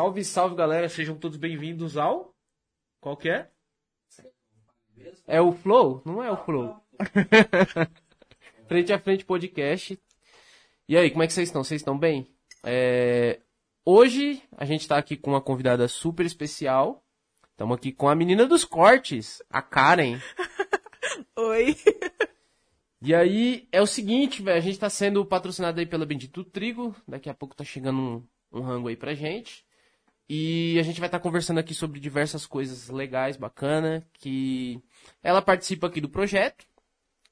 Salve, salve, galera. Sejam todos bem-vindos ao. Qual que é? É o Flow? Não é o Flow. frente a frente podcast. E aí, como é que vocês estão? Vocês estão bem? É, Hoje a gente tá aqui com uma convidada super especial. Estamos aqui com a menina dos cortes, a Karen. Oi. E aí, é o seguinte, velho, a gente tá sendo patrocinado aí pela Bendito Trigo. Daqui a pouco tá chegando um, um rango aí pra gente. E a gente vai estar tá conversando aqui sobre diversas coisas legais, bacana, que ela participa aqui do projeto.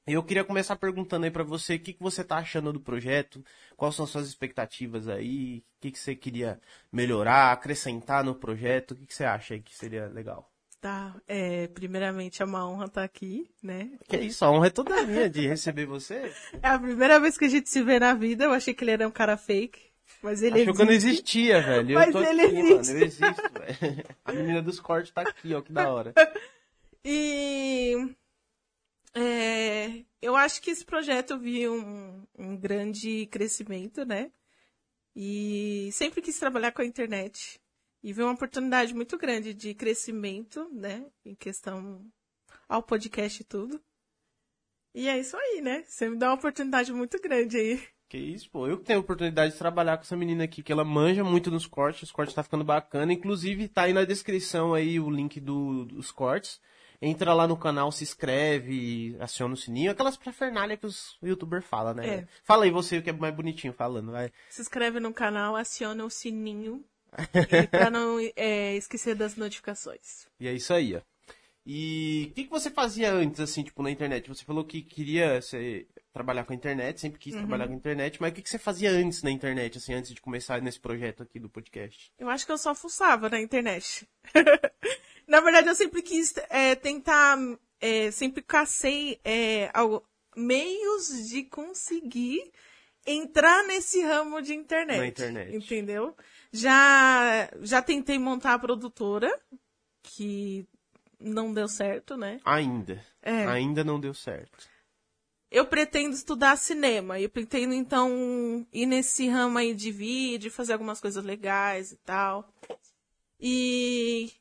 E eu queria começar perguntando aí para você o que, que você tá achando do projeto, quais são suas expectativas aí, o que, que você queria melhorar, acrescentar no projeto, o que, que você acha aí que seria legal? Tá, é, primeiramente é uma honra estar aqui, né? Que isso, a honra é toda minha de receber você. É a primeira vez que a gente se vê na vida, eu achei que ele era um cara fake. Mas ele Achou existe. que eu não existia, velho. Mas ele aqui, existe. mano. Eu existo, velho. A menina dos cortes tá aqui, ó, que da hora. E é, eu acho que esse projeto eu vi um, um grande crescimento, né? E sempre quis trabalhar com a internet. E vi uma oportunidade muito grande de crescimento, né? Em questão ao podcast e tudo. E é isso aí, né? Você me dá uma oportunidade muito grande aí. Que isso, pô. Eu que tenho a oportunidade de trabalhar com essa menina aqui, que ela manja muito nos cortes, os cortes tá ficando bacana. Inclusive, tá aí na descrição aí o link do, dos cortes. Entra lá no canal, se inscreve, aciona o sininho. Aquelas parafernália que os youtubers falam, né? É. Fala aí você o que é mais bonitinho falando, vai. Se inscreve no canal, aciona o sininho. pra não é, esquecer das notificações. E é isso aí, ó. E o que, que você fazia antes, assim, tipo, na internet? Você falou que queria ser, trabalhar com a internet, sempre quis trabalhar com a internet, mas o que, que você fazia antes na internet, assim, antes de começar nesse projeto aqui do podcast? Eu acho que eu só fuçava na internet. na verdade, eu sempre quis é, tentar, é, sempre cacei é, ao- meios de conseguir entrar nesse ramo de internet. Na internet. Entendeu? Já, já tentei montar a produtora, que não deu certo, né? Ainda. É. Ainda não deu certo. Eu pretendo estudar cinema. Eu pretendo, então, ir nesse ramo aí de vídeo, fazer algumas coisas legais e tal. E,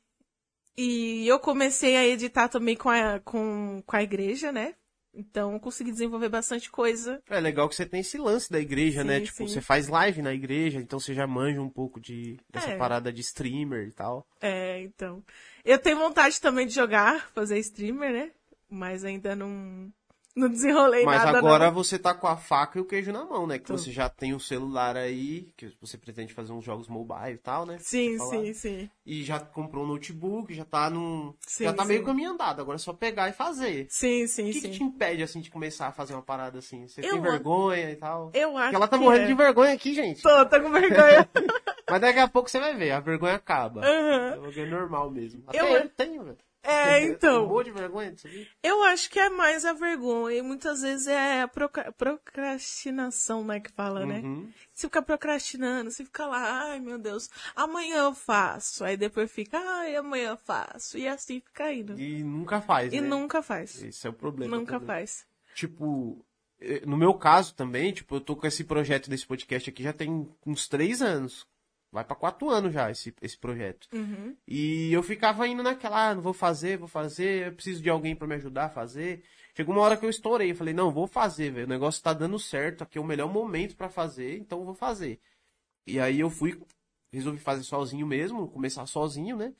e eu comecei a editar também com a, com, com a igreja, né? Então, eu consegui desenvolver bastante coisa. É legal que você tem esse lance da igreja, né? Sim, Tipo, sim. você faz live na igreja, então você já manja um pouco de dessa É. parada de streamer e tal. É, então. Eu tenho vontade também de jogar, fazer streamer, né? Mas ainda não, não desenrolei Mas nada. agora não. você tá com a faca e o queijo na mão, né? Que você já tem o celular aí, que você pretende fazer uns jogos mobile e tal, né? Sim, sim, sim. E já comprou um notebook, já tá num. Sim, já tá sim. meio caminho andado, agora é só pegar e fazer. Sim, sim, O que, sim. que te impede, assim, de começar a fazer uma parada assim? Você Eu tem vergonha e tal? Eu acho Porque ela tá morrendo é. de vergonha aqui, gente. Tô, tô com vergonha. Mas daqui a pouco você vai ver, a vergonha acaba. Aham. É normal mesmo. Até Eu- eu, tenho, velho. É, então. morro de vergonha disso aqui. Eu acho que é mais a vergonha. E muitas vezes é a proca- procrastinação, né, que fala, né? Uhum. Você fica procrastinando, você fica lá, ai meu Deus, amanhã eu faço. Aí depois fica, ai, amanhã eu faço. E assim fica indo. E nunca faz, E né? nunca faz. Esse é o problema. Nunca também. faz. Tipo, eh, no meu caso também, tipo, eu tô com esse projeto desse podcast aqui já tem uns três anos. Vai pra quatro anos já esse, esse projeto. Uhum. E eu ficava indo naquela, ah, não vou fazer, vou fazer, eu preciso de alguém pra me ajudar a fazer. Chegou uma hora que eu estourei, eu falei, não, vou fazer, velho, o negócio tá dando certo, aqui é o melhor momento pra fazer, então eu vou fazer. E aí eu fui, resolvi fazer sozinho mesmo, começar sozinho, né?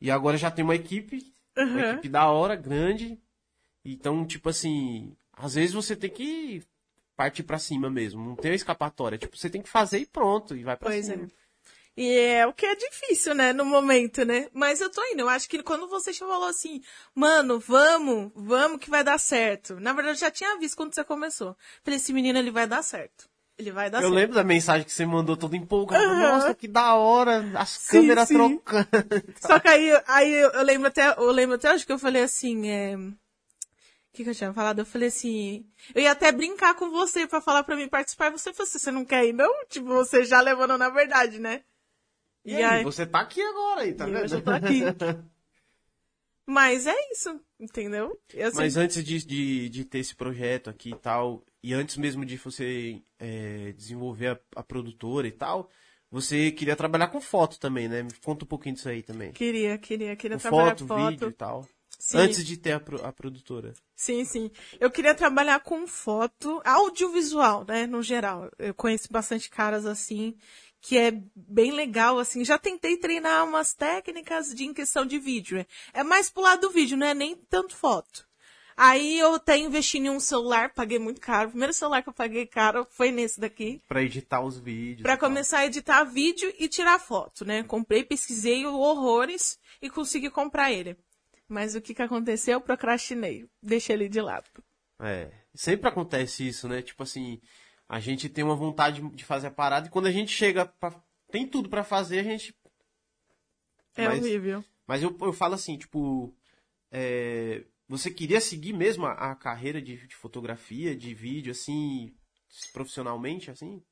E agora já tem uma equipe, uma Uhum. equipe da hora, grande. Então, tipo assim, às vezes você tem que partir pra cima mesmo, não tem escapatória. Tipo, você tem que fazer e pronto, e vai pra Pois cima. é. E é o que é difícil, né, no momento, né? Mas eu tô indo. Eu acho que quando você falou assim, mano, vamos, vamos que vai dar certo. Na verdade, eu já tinha visto quando você começou. Falei, esse menino, ele vai dar certo. Ele vai dar Eu certo. lembro da mensagem que você mandou todo empolgado. Aham. Nossa, que da hora, as Sim, câmeras sim. trocando. Só que aí, aí eu, eu lembro até, eu lembro até hoje que eu falei assim, é... O que, que eu tinha falado? Eu falei assim, eu ia até brincar com você pra falar pra mim participar. E você falou assim, você não quer ir não? Tipo, você já levando na verdade, né? E, aí, você tá aqui agora aí, tá E vendo? eu tô aqui. Mas é isso, entendeu? Eu Mas sempre- antes de, de, de ter esse projeto aqui e tal, e antes mesmo de você é, desenvolver a, a produtora e tal, você queria trabalhar com foto também, né? Me conta um pouquinho disso aí também. Queria, queria, queria Com trabalhar foto, com foto. vídeo e tal. Sim. Antes de ter a, a produtora. Sim, sim. Eu queria trabalhar com foto, audiovisual, né, no geral. Eu conheço bastante caras assim, que é bem legal, assim. Já tentei treinar umas técnicas de em questão de vídeo. É, é mais pro lado do vídeo, não é nem tanto foto. Aí eu até investi em um celular, paguei muito caro. O primeiro celular que eu paguei caro foi nesse daqui. Pra editar os vídeos. Pra começar a editar vídeo e tirar foto, né? Comprei, pesquisei horrores e consegui comprar ele. Mas o que que aconteceu? Eu procrastinei. Deixei ele de lado. É. Sempre acontece isso, né? Tipo assim, a gente tem uma vontade de fazer a parada e quando a gente chega pra... tem tudo pra fazer, a gente. É Mas- horrível. Mas eu, eu falo assim, tipo. é, Você queria seguir mesmo a, a carreira de, de fotografia, de vídeo, assim, profissionalmente, assim?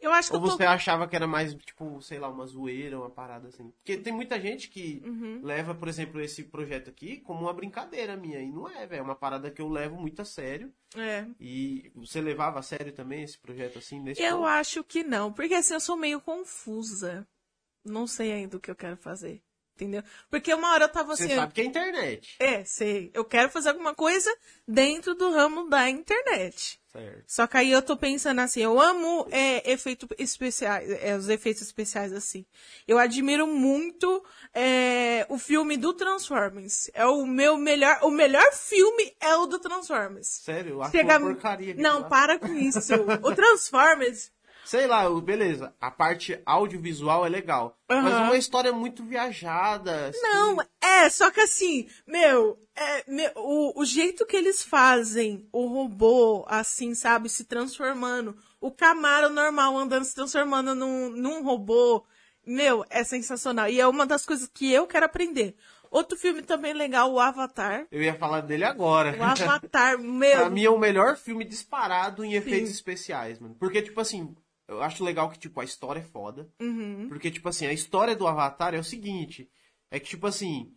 Eu acho que Ou eu tô... você achava que era mais, tipo, sei lá, uma zoeira, uma parada assim? Porque tem muita gente que Uhum. leva, por exemplo, esse projeto aqui como uma brincadeira minha. E não é, velho. É uma parada que eu levo muito a sério. É. E você levava a sério também esse projeto assim, nesse Eu ponto? acho que não, porque assim, eu sou meio confusa. Não sei ainda o que eu quero fazer. Entendeu? Porque uma hora eu tava Você assim. sabe que é internet. É, sei. Eu quero fazer alguma coisa dentro do ramo da internet. Certo. Só que aí eu tô pensando assim, eu amo é, efeitos especiais, é, os efeitos especiais assim. Eu admiro muito é, o filme do Transformers. É o meu melhor, o melhor filme é o do Transformers. Sério, eu acho Chega- uma porcaria. Não, lá. para com isso. o Transformers, Sei lá, beleza. A parte audiovisual é legal. Mas Aham. uma história muito viajada. assim. Não, é, só que assim, meu, é, meu, o, o jeito que eles fazem o robô, assim, sabe, se transformando, o Camaro normal andando, se transformando num, num robô, meu, é sensacional. E é uma das coisas que eu quero aprender. Outro filme também legal, o Avatar. Eu ia falar dele agora. O Avatar, pra meu. mim é o melhor filme disparado em efeitos especiais, mano. Porque, tipo assim, eu acho legal que, tipo, a história é foda. Uhum. Porque, tipo assim, a história do Avatar é o seguinte: é que, tipo assim,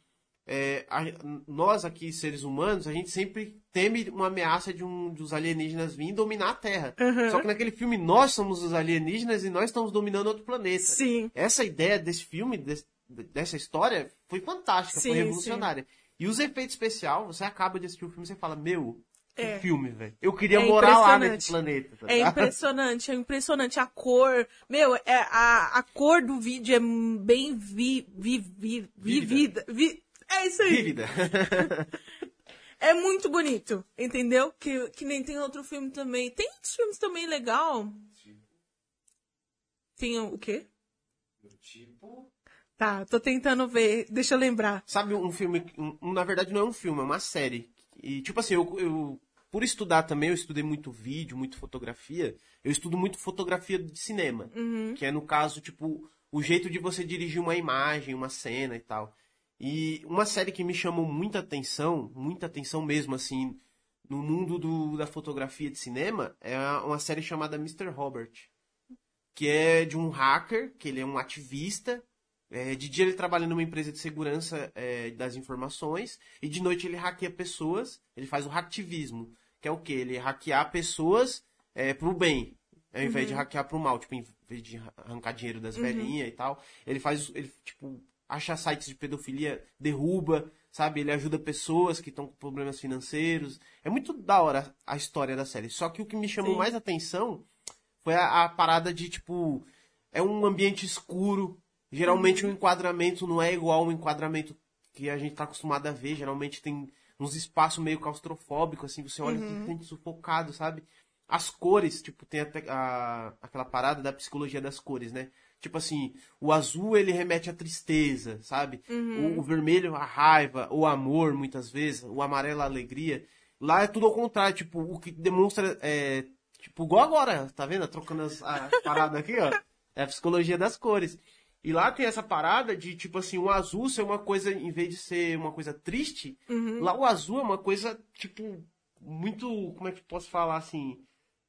é, a- nós aqui, seres humanos, a gente sempre teme uma ameaça de um dos alienígenas vir dominar a Terra. Uhum. Só que naquele filme nós somos os alienígenas e nós estamos dominando outro planeta. Sim. Essa ideia desse filme, des- dessa história, foi fantástica, Sim, foi revolucionária. E os efeitos especiais, você acaba de assistir o filme e você fala, meu, É. filme, velho. Eu queria É morar lá nesse planeta. tá É impressionante, é impressionante. A cor, meu, é, a, a cor do vídeo é bem vi, vi, vi, vivida. Vi- é isso aí. Vívida. É muito bonito, entendeu? Que, que nem tem outro filme também. Tem outros filmes também legal. Tem o, quê? tipo... Tá, tô tentando ver. Deixa eu lembrar. Sabe um filme, um- na verdade não é um filme, é uma série. E tipo assim, eu, eu- por estudar também, eu estudei muito vídeo, muito fotografia, eu estudo muito fotografia de cinema, que é no caso, tipo, o jeito de você dirigir uma imagem, uma cena e tal. E uma série que me chamou muita atenção, muita atenção mesmo, assim, no mundo do- da fotografia de cinema, é uma série chamada Mr. Robert, que é de um hacker, que ele é um ativista, é, de dia ele trabalha numa empresa de segurança é, das informações e de noite ele hackeia pessoas. Ele faz o hacktivismo, que é o quê? Ele hackear pessoas é, pro bem, ao invés de hackear pro mal, tipo, em vez de arrancar dinheiro das velhinhas e tal. Ele faz, ele tipo acha sites de pedofilia, derruba, sabe? Ele ajuda pessoas que estão com problemas financeiros. É muito da hora a história da série. Só que o que me chamou Sim. mais atenção foi a, a parada de tipo é um ambiente escuro. Geralmente o enquadramento não é igual ao enquadramento que a gente tá acostumado a ver. Geralmente tem uns espaços meio claustrofóbicos, assim, você olha se sente sufocado, sabe? As cores, tipo, tem até a, aquela parada da psicologia das cores, né? Tipo assim, o azul ele remete à tristeza, sabe? O, o vermelho a raiva, o amor, muitas vezes, o amarelo a alegria. Lá é tudo ao contrário, tipo, o que demonstra é, tipo, igual agora, tá vendo? Trocando as, as paradas aqui, ó. É a psicologia das cores. E lá tem essa parada de, tipo assim, o azul ser uma coisa, em vez de ser uma coisa triste, lá o azul é uma coisa, tipo, muito, como é que posso falar assim,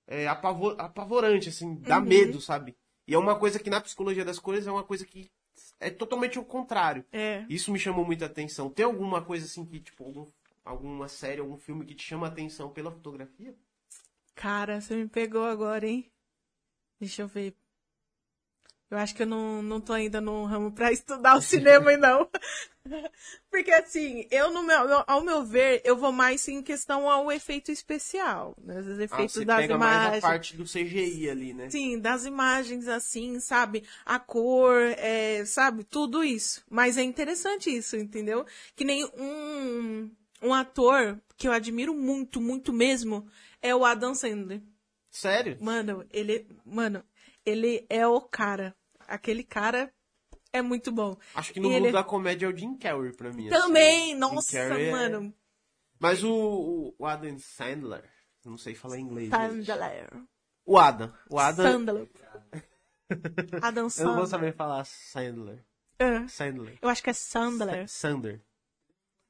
é, apavor- apavorante, assim, dá medo, sabe? E é uma coisa que na psicologia das cores é uma coisa que é totalmente o contrário. É. Isso me chamou muita atenção. Tem alguma coisa assim que, tipo, algum- alguma série, algum filme que te chama a atenção pela fotografia? Cara, você me pegou agora, hein? Deixa eu ver. Eu acho que eu não, não tô ainda no ramo pra estudar o cinema, não. Porque assim, eu no meu, ao meu ver, eu vou mais em questão ao efeito especial, né? Os Ah, efeitos você das pega mais a imagens. parte do CGI ali, né? Sim, das imagens assim, sabe? A cor, é, sabe? Tudo isso. Mas é interessante isso, entendeu? Que nem um, um ator que eu admiro muito, muito mesmo, é o Adam Sandler. Sério? Mano, ele, mano, ele é o cara. Aquele cara é muito bom. Acho que no E mundo ele- da comédia é o Jim Carrey pra mim. Também, assim. nossa, é- mano. Mas o, o Adam Sandler, não sei falar inglês. gente. Sandler. O Adam. O Adam. Sandler. Adam Eu não vou Sandler. saber falar Sandler. É, Sandler. eu acho que é Sandler. Sander.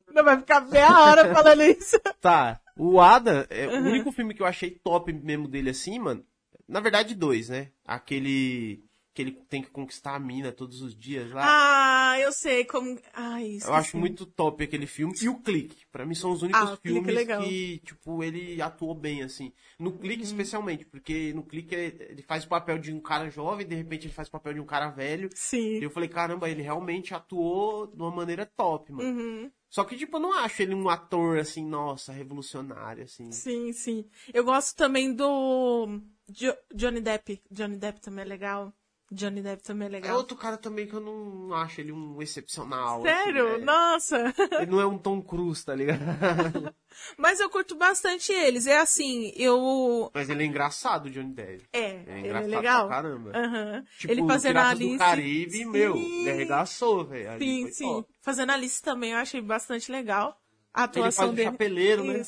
Não vai ficar meia hora falando isso. Tá. O Adam, é, Uhum. o único filme que eu achei top mesmo dele assim, mano. Na verdade, dois, né? Aquele. Que ele tem que conquistar a mina todos os dias lá. Ah, eu sei como. Ai, Eu acho muito top aquele filme. E o Clique. Pra mim são os únicos Ah, é filmes. Uhum. que, tipo, ele atuou bem, assim. No Clique, especialmente, porque no Clique ele faz o papel de um cara jovem, de repente ele faz o papel de um cara velho. E Sim. eu falei, caramba, ele realmente atuou de uma maneira top, mano. Uhum. Só que, tipo, eu não acho ele um ator, assim, nossa, revolucionário, assim. Sim, sim. Eu gosto também do Jo- Johnny Depp. Johnny Depp também é legal. Johnny Depp também é É legal. outro cara também que eu não acho ele um excepcional. Sério? assim, é. Nossa! Ele não é um Tom Cruise, tá ligado? Mas eu curto bastante eles. É assim, eu. Mas ele é engraçado, o Johnny Depp. É, É ele é engraçado legal. pra caramba. Aham. Tipo, ele fazendo a Alice. do Caribe, Sim. meu, ele arregaçou, velho. Sim, sim. top. Fazendo a Alice também, eu achei bastante legal. A Ele atuação faz o dele. chapeleiro, né?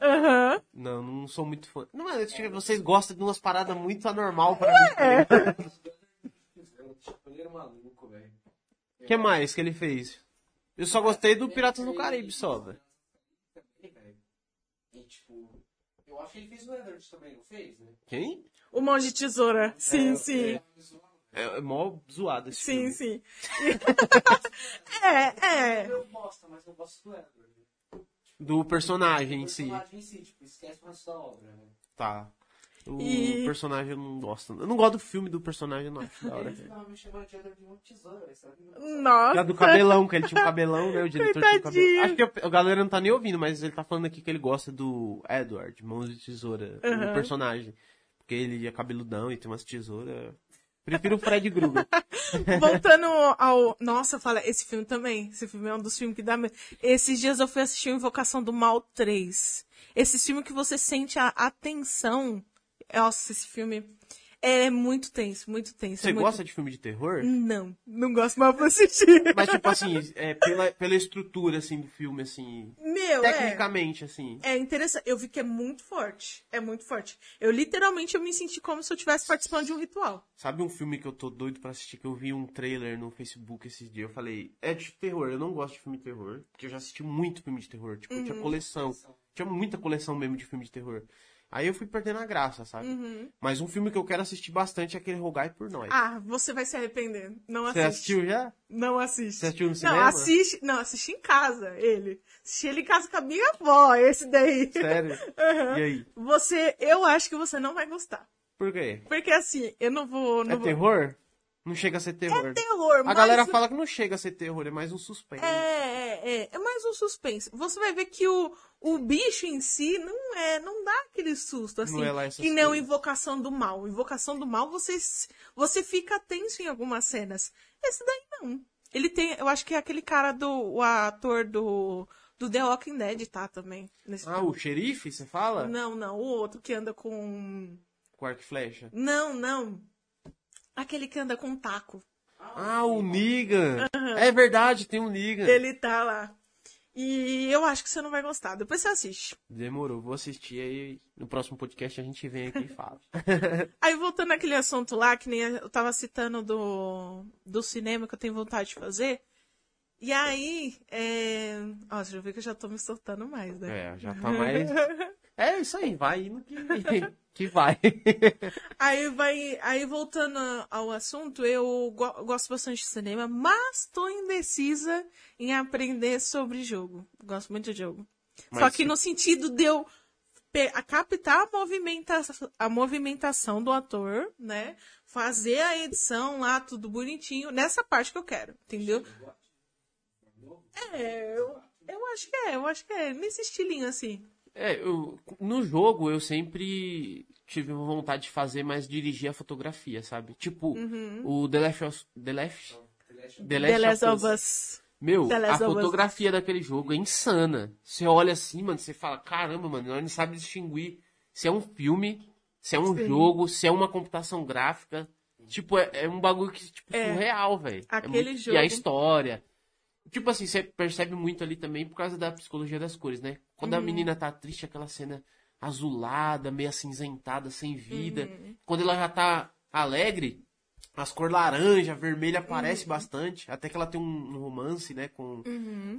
Aham. Não, não sou muito fã. Não, mas tipo, vocês gostam de umas paradas muito anormal pra mim. É. tá. O que mais que ele fez? Eu só gostei do Piratas do Caribe só, velho. Também, velho. E tipo, eu acho que ele fez o Edward também, não fez, né? Quem? O Mão de Tesoura. Sim, É, sim. é, É, é mó zoado esse Sim, filme. sim. é, é. Eu gosto, mas eu gosto do Edward. Do personagem O em si. personagem em si, tipo, esquece o resto da obra, né? Tá. O E- personagem eu não gosto. Eu não gosto do filme do personagem, não acho da hora. Ele ficava me chamando de Edward de uma tesoura, sabe? Nossa. Do cabelão, que ele tinha um cabelão, né? O diretor tinha um Coitadinho. cabelão. Acho que a, a galera não tá nem ouvindo, mas ele tá falando aqui que ele gosta do Edward, Mãos de Tesoura, Uhum. o personagem. Porque ele é cabeludão e tem umas tesouras. Prefiro o Fred Krueger. Voltando ao. Nossa, fala, esse filme também. Esse filme é um dos filmes que dá. Esses dias eu fui assistir Invocação do Mal 3. Esse filme que você sente a atenção. Nossa, esse filme é muito tenso, muito tenso. Você é muito- gosta de filme de terror? Não, não gosto mais pra assistir. Mas, tipo assim, é, pela, pela estrutura, assim, do filme, assim... Meu, é. Tecnicamente, assim... É interessante. Eu vi que é muito forte. É muito forte. Eu literalmente eu me senti como se eu estivesse participando de um ritual. Sabe um filme que eu tô doido pra assistir, que eu vi um trailer no Facebook esses dias? Eu falei, é de terror, eu não gosto de filme de terror, porque eu já assisti muito filme de terror, tipo, Uhum. tinha coleção, tinha muita coleção mesmo de filme de terror. Aí eu fui perdendo a graça, sabe? Mas um filme que eu quero assistir bastante é aquele Rogai por Nós. Uhum. Ah, você vai se arrepender. Não Você assiste. assistiu já? Não assiste. Você assistiu no Não, cinema? assiste. Não, assisti em casa, ele. Assisti ele em casa com a minha avó, esse daí. Sério? Uhum. E aí? Você, eu acho que você não vai gostar. Por quê? Porque assim, eu não vou. Não É vou... terror? Não chega a ser terror. É terror, A mas. galera fala que não chega a ser terror, é mais um suspense. É, é, é. É mais um suspense. Você vai ver que o, o bicho em si não é, não dá aquele susto, assim. Não é lá essas que nem o coisas. Invocação do Mal. Invocação do Mal, você, você fica tenso em algumas cenas. Esse daí não. Ele tem, eu acho que é aquele cara do, o ator do, do The Walking Dead, tá, também. Ah, filme. o xerife, você fala? Não, não, o outro que anda com... Com arco e flecha. Não, não. Aquele que anda com taco. Ah, o Negan. É verdade, tem um Negan. Ele tá lá. E eu acho que você não vai gostar. Depois você assiste. Demorou, vou assistir aí. No próximo podcast a gente vem aqui e fala. Aí voltando àquele assunto lá, que nem eu tava citando do, do cinema que eu tenho vontade de fazer. E aí, é... Ó, você já viu que eu já tô me soltando mais, né? É, já tá mais. É isso aí, vai indo que, que vai. Aí vai, aí voltando ao assunto, eu go- gosto bastante de cinema, mas tô indecisa em aprender sobre jogo. Gosto muito de jogo. Só Mas que se- no sentido de eu a captar a movimentação, a movimentação do ator, né? Fazer a edição lá, tudo bonitinho. Nessa parte que eu quero, entendeu? É, eu, eu acho que é, eu acho que é. Nesse estilinho assim. É, eu, no jogo eu sempre tive vontade de fazer, mas dirigir a fotografia, sabe? Tipo, Uhum. o The Last of, The Last, The The Last of Us. Us. Meu, The a Last of Us. fotografia daquele jogo é insana. Você olha assim, mano, você fala, caramba, mano, nós não sabe distinguir se é um filme, se é um Sim. jogo, se é uma computação gráfica. Tipo, é, é um bagulho que, tipo, É. surreal, velho. É Aquele muito- jogo. E a história. Tipo assim, você percebe muito ali também por causa da psicologia das cores, né? Quando Uhum. a menina tá triste, aquela cena azulada, meio acinzentada, sem vida. Uhum. Quando ela já tá alegre, as cores laranja, vermelha aparece Uhum. bastante. Até que ela tem um romance, né? Com...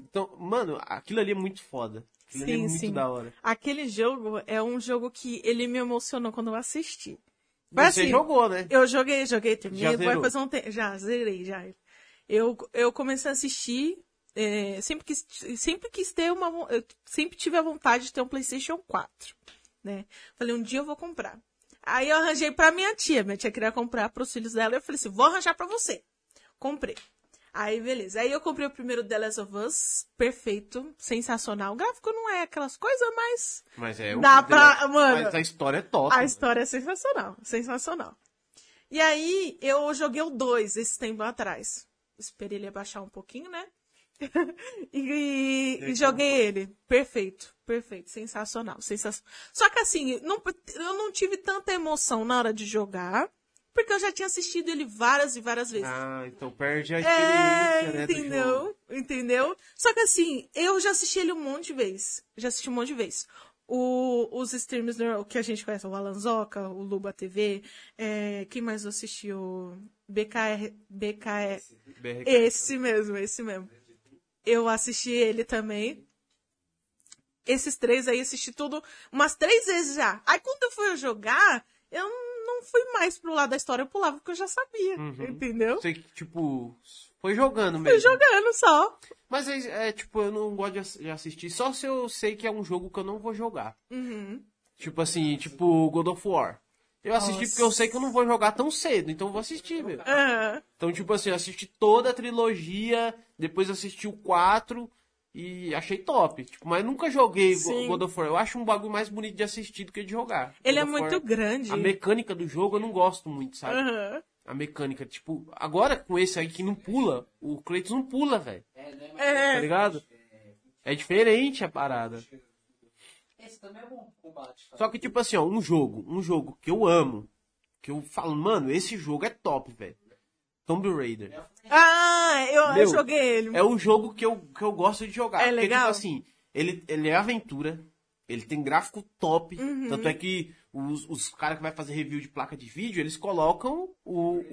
Então, mano, aquilo ali é muito foda. Aquilo ali é Sim, muito sim. da hora. Aquele jogo é um jogo que ele me emocionou quando eu assisti. Você Mas, assim, jogou, né? Eu joguei, joguei, Já terminei. Vai zerou? fazer um tempo. Já, zerei, já. Eu, eu comecei a assistir. é, sempre, quis, sempre quis ter uma. sempre tive a vontade de ter um PlayStation 4. Né? Falei, um dia eu vou comprar. Aí eu arranjei pra minha tia. Minha tia queria comprar pros filhos dela. Eu falei assim: vou arranjar pra você. Comprei. Aí, beleza. Aí eu comprei o primeiro The Last of Us. Perfeito. Sensacional. O gráfico não é aquelas coisas, mas Mas é o. Dá pra- mano, Mas a história é top. a mano. história é sensacional, sensacional. E aí, eu joguei o 2 esse tempo atrás. Esperei ele abaixar um pouquinho, né? e, e joguei ele. Perfeito, perfeito, sensacional, sensacional. Só que assim, não, eu não tive tanta emoção na hora de jogar, porque eu já tinha assistido ele várias e várias vezes. Ah, então perde a É, experiência, né? do jogo. entendeu? Entendeu? Só que assim, eu já assisti ele um monte de vezes. Já assisti um monte de vezes. O, os streams né, que a gente conhece, o Alanzoca, o Luba TV, é, quem mais assistiu? BKR, BKR, BRK. esse mesmo, esse mesmo. Eu assisti ele também. Esses três aí, assisti tudo umas três vezes já. Aí quando eu fui jogar, eu não fui mais pro lado da história, eu pulava porque eu já sabia, Uhum. entendeu? Você, tipo, foi jogando mesmo. jogando só. Mas é, é, tipo, eu não gosto de assistir, só se eu sei que é um jogo que eu não vou jogar. Uhum. Tipo assim, tipo God of War. Eu assisti Nossa. porque eu sei que eu não vou jogar tão cedo, então eu vou assistir, meu. Aham. Então, tipo assim, eu assisti toda a trilogia, depois assisti o 4 e achei top. Tipo, mas nunca joguei Sim. God of War. Eu acho um bagulho mais bonito de assistir do que de jogar. Ele é God of muito War, grande. A mecânica do jogo eu não gosto muito, sabe? Aham. A mecânica, tipo, agora com esse aí que não pula, o Kratos não pula, velho. É, né? Tá É. ligado? É diferente a parada. Esse também é bom combate. cara. Só que, tipo assim, ó, um jogo, um jogo que eu amo, que eu falo, mano, esse jogo é top, velho. Tomb Raider. Ah, eu, eu Meu, joguei ele. É o jogo que eu, que eu gosto de jogar. É porque, legal? tipo assim, ele, ele é aventura, ele tem gráfico top. Uhum. Tanto é que os, os caras que vai fazer review de placa de vídeo, eles colocam o,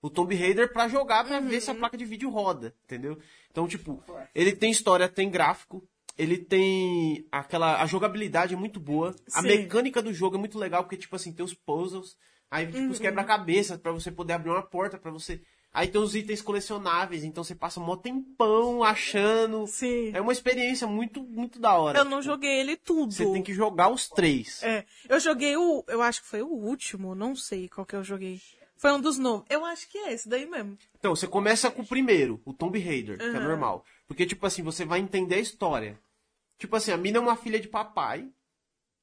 o Tomb Raider pra jogar pra ver Uhum. se a placa de vídeo roda, entendeu? Então, tipo, ele tem história, tem gráfico, ele tem aquela. A jogabilidade é muito boa. A Sim. mecânica do jogo é muito legal, porque, tipo assim, tem os puzzles. Aí, tipo, Uhum. os quebra-cabeça pra você poder abrir uma porta, pra você. Aí tem os itens colecionáveis, então você passa mó tempão achando. Sim. É uma experiência muito, muito da hora. Eu não joguei ele tudo. Você tem que jogar os três. É, eu joguei o. Eu acho que foi o último, não sei qual que eu joguei. Foi um dos novos. Eu acho que é esse daí mesmo. Então, você começa com o primeiro, o Tomb Raider, que é Uhum. normal. Porque, tipo assim, você vai entender a história. Tipo assim, a mina é uma filha de papai,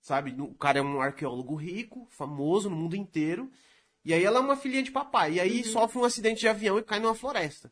sabe? O cara é um arqueólogo rico, famoso no mundo inteiro. E aí ela é uma filhinha de papai. E aí Uhum. sofre um acidente de avião e cai numa floresta.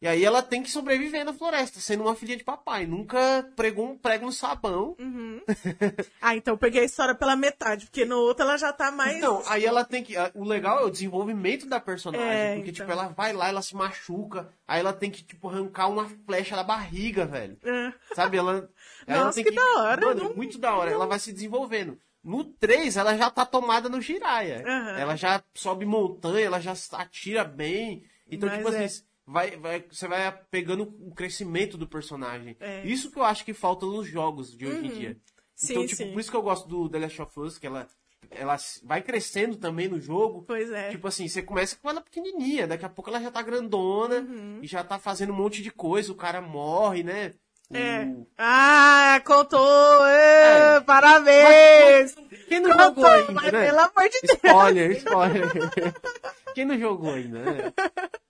E aí ela tem que sobreviver na floresta, sendo uma filhinha de papai. Nunca pregou um prego no sabão. Uhum. ah, então eu peguei a história pela metade, porque no outro ela já tá mais. Então, aí ela tem que. O legal é o desenvolvimento da personagem. É, porque, então. tipo, ela vai lá, ela se machuca. Aí ela tem que, tipo, arrancar uma flecha da barriga, velho. É. Sabe? Ela. Ela Nossa, tem que da hora, Mano, não- muito da hora. Ela vai se desenvolvendo. No 3, ela já tá tomada no Jiraya. Aham. Ela já sobe montanha, ela já atira bem. Então, Mas tipo é. assim, vai, vai, você vai pegando o crescimento do personagem. É. Isso que eu acho que falta nos jogos de hoje em dia. Sim, então, tipo, sim. por isso que eu gosto do The Last of Us, que ela, ela vai crescendo também no jogo. Pois é. Tipo assim, você começa com ela pequenininha, daqui a pouco ela já tá grandona Uhum. e já tá fazendo um monte de coisa, o cara morre, né? É. Ah, contou! É. Parabéns! Quem não jogou ainda, Mas, né? pelo amor de Deus! Spoiler, spoiler. Quem não jogou ainda, né?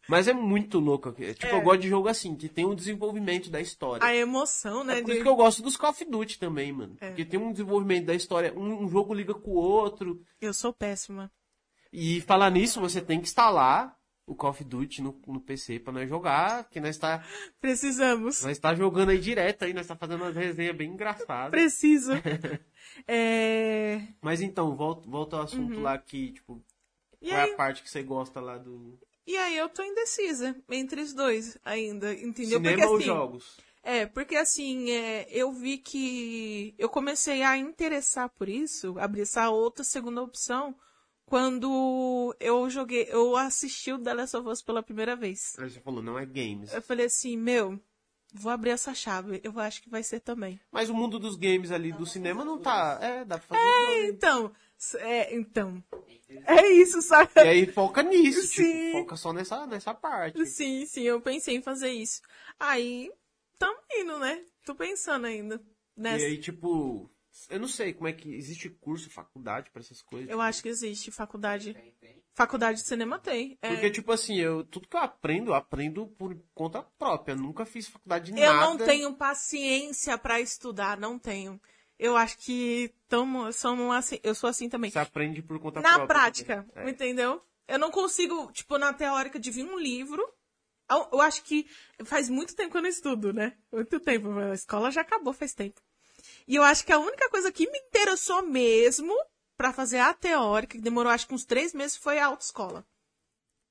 Mas é muito louco. Tipo, É. eu gosto de jogo assim, que tem um desenvolvimento da história. A emoção, né? É por de- isso que eu gosto dos Call of Duty também, mano. É. Porque tem um desenvolvimento da história. Um, um jogo liga com o outro. Eu sou péssima. E falar nisso, você tem que instalar o Call of Duty no, no PC pra nós jogar. Que nós tá, Precisamos. nós tá jogando aí direto aí, nós tá fazendo umas resenhas bem engraçadas. Preciso. É... Mas então, volta, volta ao assunto lá que, tipo, Uhum. E qual é aí, a parte que você gosta lá do e aí eu tô indecisa entre os dois ainda, entendeu? cinema porque ou assim, jogos? É, porque assim, é, eu vi que eu comecei a interessar por isso, abrir essa outra segunda opção, quando eu joguei, eu assisti o The Last of Us pela primeira vez. Aí você falou, não é games. Eu falei assim, meu, vou abrir essa chave, eu acho que vai ser também. Mas o mundo dos games ali do cinema não tá. É, dá pra fazer. dois. Então, é, então, é isso, sabe? E aí foca nisso, Sim. tipo, foca só nessa, nessa parte. Sim, sim, eu pensei em fazer isso. Aí, tamo indo, né? Tô pensando ainda. E Nessa. aí, tipo, eu não sei como é que. Existe curso, faculdade pra essas coisas? Eu acho que existe faculdade. Tem, tem. Faculdade de cinema tem. é. Porque, tipo assim, eu, tudo que eu aprendo, eu aprendo por conta própria. Eu nunca fiz faculdade de Eu nada. não tenho paciência pra estudar, não tenho. Eu acho que tamo, somos assim, eu sou assim também. Você aprende por conta Na própria. prática, É. entendeu? Eu não consigo, tipo, na teórica de vir um livro. Eu, eu acho que faz muito tempo que eu não estudo, né? Muito tempo. A escola já acabou faz tempo. E eu acho que a única coisa que me interessou mesmo pra fazer a teórica, que demorou acho que uns três meses, foi a autoescola.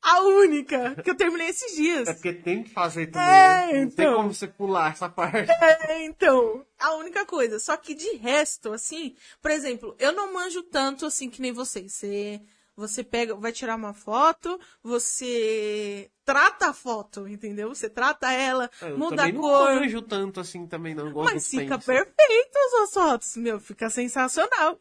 A única que eu terminei esses dias. É porque tem que fazer também. É, né? Não tem então. como você pular essa parte. É, então, a única coisa. Só que de resto, assim, por exemplo, eu não manjo tanto assim que nem vocês. Você, você pega, vai tirar uma foto, você trata a foto, entendeu? Você trata ela, É, Eu muda a não cor. manjo tanto assim também, não. Eu gosto Mas fica senso. perfeito as fotos, meu, fica sensacional.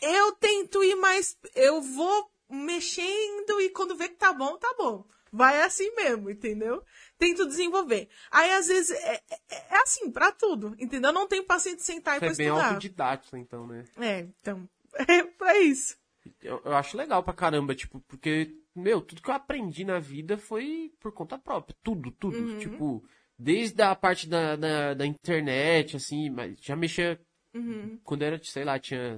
Eu tento ir mais, eu vou mexendo e quando vê que tá bom, tá bom. Vai assim mesmo, entendeu? Tento desenvolver. Aí, às vezes, é, é- é assim, pra tudo, entendeu? Eu não tenho paciência de sentar e pra é bem estudar. autodidático, então, né? É, então, é pra isso. Eu, eu acho legal pra caramba, tipo, porque, meu, tudo que eu aprendi na vida foi por conta própria. Tudo, tudo. Uhum. Tipo, desde a parte da, da, da internet, assim, mas já mexia. Uhum. Quando era, sei lá, tinha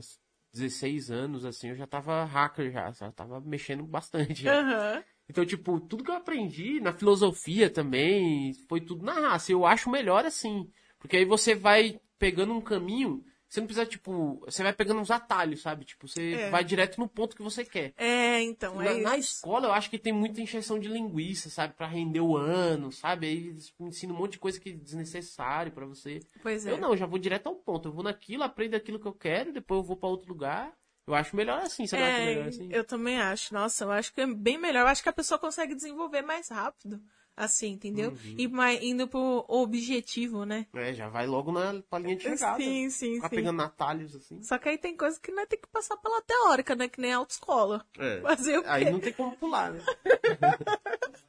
16 anos, assim, eu já tava hacker já, já tava mexendo bastante. Aham. Então, tipo, tudo que eu aprendi na filosofia também, foi tudo na raça. Eu acho melhor assim. Porque aí você vai pegando um caminho, você não precisa, tipo, você vai pegando uns atalhos, sabe? Tipo, você É. vai direto no ponto que você quer. É, então, Na, é na isso. escola eu acho que tem muita encheção de linguiça, sabe? Pra render o ano, sabe? Aí eles ensinam um monte de coisa que é desnecessário pra você. Pois é. Eu não, eu já vou direto ao ponto. Eu vou naquilo, aprendo aquilo que eu quero, depois eu vou pra outro lugar. Eu acho melhor assim, você não acha É, melhor assim? eu também acho. Nossa, eu acho que é bem melhor. Eu acho que a pessoa consegue desenvolver mais rápido. Assim, entendeu? Uhum. E mais, indo pro objetivo, né? É, já vai logo na pra linha de chegada. Sim, sim, Ficar sim. pegando atalhos, assim. Só que aí tem coisa que nós tem que passar pela teórica, né? Que nem a autoescola. É. Fazer o quê? Aí não tem como pular, né?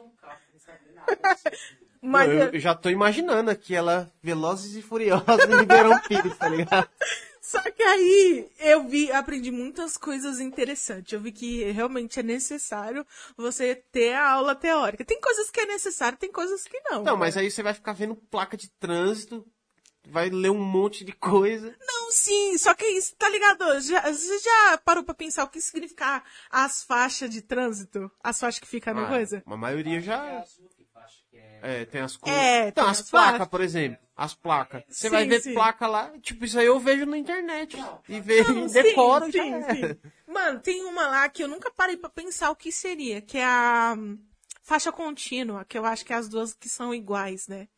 Um carro, não sabe nada. Mas eu, eu já tô imaginando aqui ela, Velozes e Furiosos em Ribeirão Pires, tá ligado? Só que aí eu vi, aprendi muitas coisas interessantes. Eu vi que realmente é necessário você ter a aula teórica. Tem coisas que é necessário, tem coisas que não. Não, mas aí você vai ficar vendo placa de trânsito, vai ler um monte de coisa. Não, sim, só que isso, tá ligado? Já, você já parou pra pensar o que significa as faixas de trânsito? As faixas que ficam na Ah, coisa? A maioria É já. azul que faixa que é. É, tem as cores. É, então, tem as, as placas, por exemplo. As placas. Você Sim, vai ver sim. placa lá, tipo, isso aí eu vejo na internet. E vejo, Não, sim, decoro já sim, sim. Mano, tem uma lá que eu nunca parei pra pensar o que seria, que é a hum, faixa contínua, que eu acho que é as duas que são iguais, né?